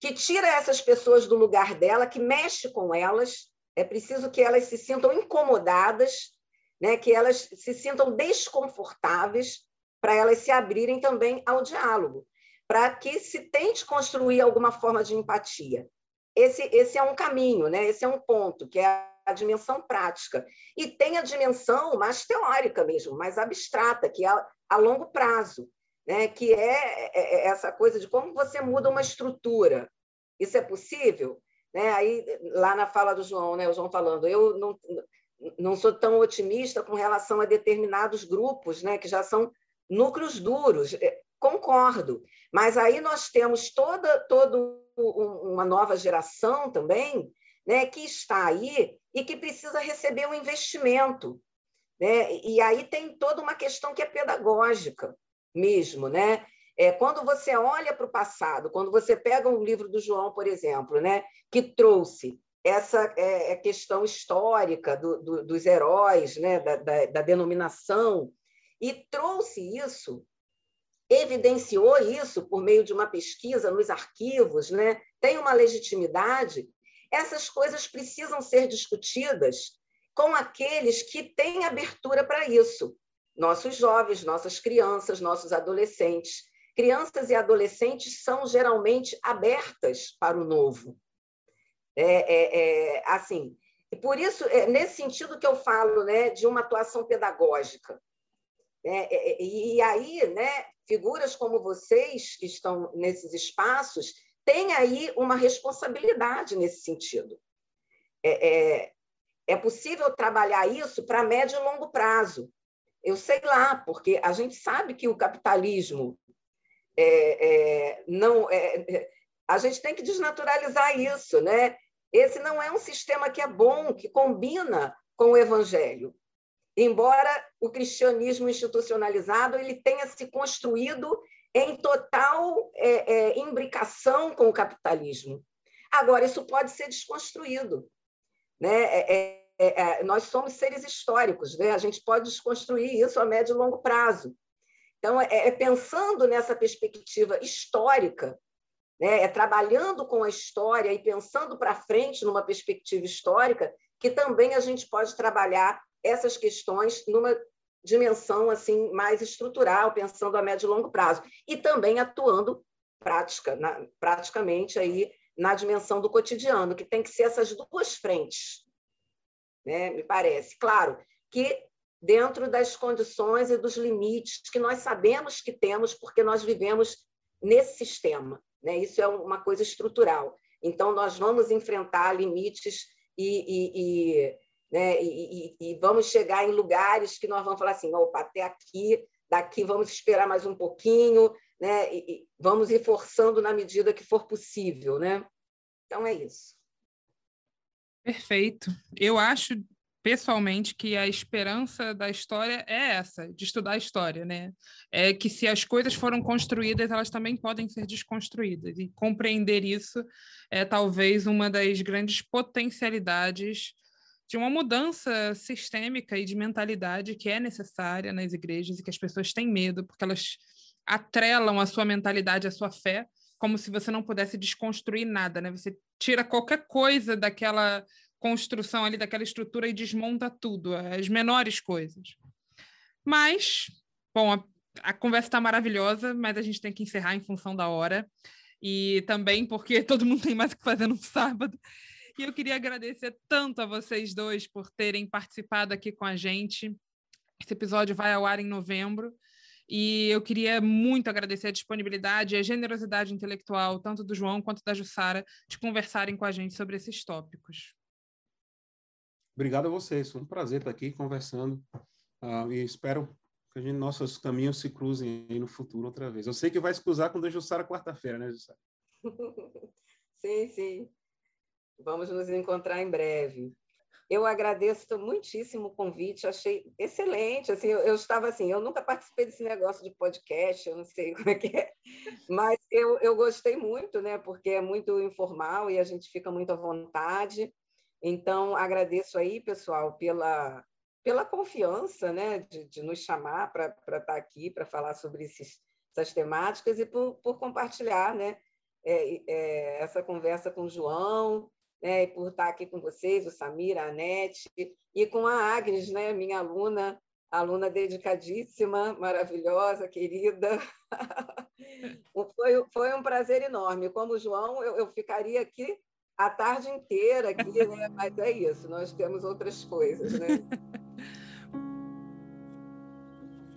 que tira essas pessoas do lugar dela, que mexe com elas. É preciso que elas se sintam incomodadas, né? que elas se sintam desconfortáveis para elas se abrirem também ao diálogo, para que se tente construir alguma forma de empatia. Esse, esse é um caminho, né? esse é um ponto, que é a dimensão prática. E tem a dimensão mais teórica mesmo, mais abstrata, que é a, a longo prazo, né? que é, é, é essa coisa de como você muda uma estrutura. Isso é possível? Né? Aí, lá na fala do João, né? o João falando, eu não, não sou tão otimista com relação a determinados grupos, né? que já são núcleos duros. É, concordo, mas aí nós temos toda, toda uma nova geração também né, que está aí e que precisa receber um investimento. Né? E aí tem toda uma questão que é pedagógica mesmo. Né? É, quando você olha para o passado, quando você pega um livro do João, por exemplo, né, que trouxe essa é, é questão histórica do, do, dos heróis, né, da, da, da denominação, e trouxe isso, evidenciou isso por meio de uma pesquisa nos arquivos, né? tem uma legitimidade, essas coisas precisam ser discutidas com aqueles que têm abertura para isso. Nossos jovens, nossas crianças, nossos adolescentes. Crianças e adolescentes são geralmente abertas para o novo. É, é, é assim, e por isso, é nesse sentido que eu falo né, de uma atuação pedagógica. É, é, é, e aí, né, figuras como vocês, que estão nesses espaços, têm aí uma responsabilidade nesse sentido. É, é, é possível trabalhar isso para médio e longo prazo. Eu sei lá, porque a gente sabe que o capitalismo é, é, não a gente tem que desnaturalizar isso, né? Esse não é um sistema que é bom, que combina com o evangelho embora o cristianismo institucionalizado ele tenha se construído em total é, é, imbricação com o capitalismo. Agora, isso pode ser desconstruído. Né? É, é, é, é nós somos seres históricos, né? a gente pode desconstruir isso a médio e longo prazo. Então, é, pensando nessa perspectiva histórica, né? é trabalhando com a história e pensando para frente numa perspectiva histórica, que também a gente pode trabalhar essas questões numa dimensão assim mais estrutural, pensando a médio e longo prazo, e também atuando prática, na, praticamente aí na dimensão do cotidiano, que tem que ser essas duas frentes, né? me parece. Claro que dentro das condições e dos limites que nós sabemos que temos, porque nós vivemos nesse sistema. Né? Isso é uma coisa estrutural. Então, nós vamos enfrentar limites e, e, e né? E, e, e, vamos chegar em lugares que nós vamos falar assim, opa, até aqui, daqui vamos esperar mais um pouquinho, né? E, e vamos ir forçando na medida que for possível, né? Então é isso. Perfeito. Eu acho pessoalmente que a esperança da história é essa, de estudar a história, né? É que se as coisas foram construídas, elas também podem ser desconstruídas e compreender isso é talvez uma das grandes potencialidades de uma mudança sistêmica e de mentalidade que é necessária nas igrejas e que as pessoas têm medo, porque elas atrelam a sua mentalidade à sua fé, como se você não pudesse desconstruir nada, né? Você tira qualquer coisa daquela construção ali, daquela estrutura e desmonta tudo, as menores coisas. Mas, bom, a, a conversa está maravilhosa, mas a gente tem que encerrar em função da hora. E também porque <laughs> todo mundo tem mais o que fazer no sábado. E eu queria agradecer tanto a vocês dois por terem participado aqui com a gente. Esse episódio vai ao ar em novembro. E eu queria muito agradecer a disponibilidade e a generosidade intelectual, tanto do João quanto da Jussara, de conversarem com a gente sobre esses tópicos. Obrigado a vocês. Foi um prazer estar aqui conversando. Uh, e espero que gente, nossos caminhos se cruzem aí no futuro outra vez. Eu sei que vai se cruzar com a Jussara quarta-feira, né, Jussara? <laughs> sim, sim. Vamos nos encontrar em breve. Eu agradeço muitíssimo o convite, achei excelente. Assim, eu, eu, estava assim, eu nunca participei desse negócio de podcast, eu não sei <laughs> como é que é, mas eu, eu gostei muito, né? Porque é muito informal e a gente fica muito à vontade. Então, agradeço aí, pessoal, pela, pela confiança, né, de, de nos chamar para estar aqui para falar sobre esses, essas temáticas e por, por compartilhar, né, é, é, essa conversa com o João né, por estar aqui com vocês, o Samir, a Anete, e com a Agnes, né, minha aluna, aluna dedicadíssima, maravilhosa, querida. <laughs> foi, foi um prazer enorme. Como João, eu, eu ficaria aqui a tarde inteira aqui, né? mas é isso, nós temos outras coisas. Né? <laughs>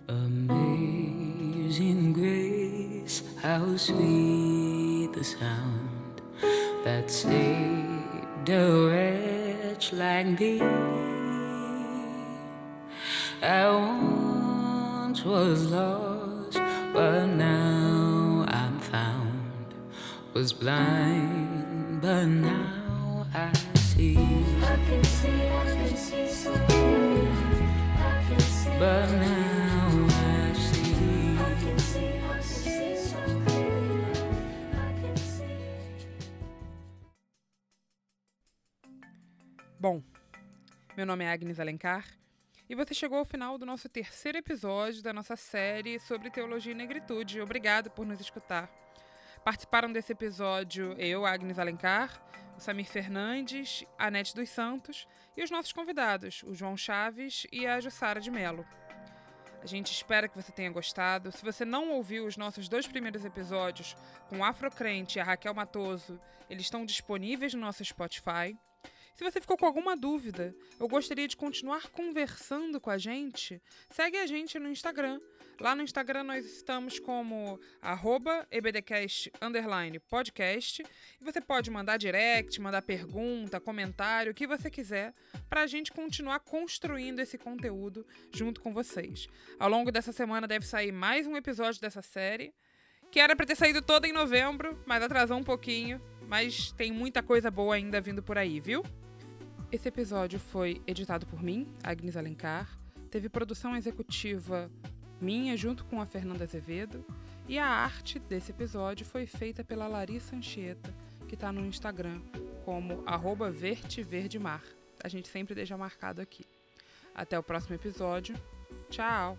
Amazing grace, how sweet the sound that saved a wretch like me. I once was lost, but now I'm found. Was blind, but now I see. I can see, I can see so clearly. I can see, but now Bom, meu nome é Agnes Alencar e você chegou ao final do nosso terceiro episódio da nossa série sobre teologia e negritude. Obrigado por nos escutar. Participaram desse episódio eu, Agnes Alencar, o Samir Fernandes, a Nete dos Santos e os nossos convidados, o João Chaves e a Jussara de Melo. A gente espera que você tenha gostado. Se você não ouviu os nossos dois primeiros episódios com o Afrocrente e a Raquel Matoso, eles estão disponíveis no nosso Spotify. Se você ficou com alguma dúvida ou gostaria de continuar conversando com a gente, segue a gente no Instagram. Lá no Instagram nós estamos como ebdcast podcast e você pode mandar direct, mandar pergunta, comentário, o que você quiser, para a gente continuar construindo esse conteúdo junto com vocês. Ao longo dessa semana deve sair mais um episódio dessa série, que era para ter saído toda em novembro, mas atrasou um pouquinho. Mas tem muita coisa boa ainda vindo por aí, viu? Esse episódio foi editado por mim, Agnes Alencar. Teve produção executiva minha junto com a Fernanda Azevedo. E a arte desse episódio foi feita pela Larissa Anchieta, que está no Instagram como verteverdemar. A gente sempre deixa marcado aqui. Até o próximo episódio. Tchau!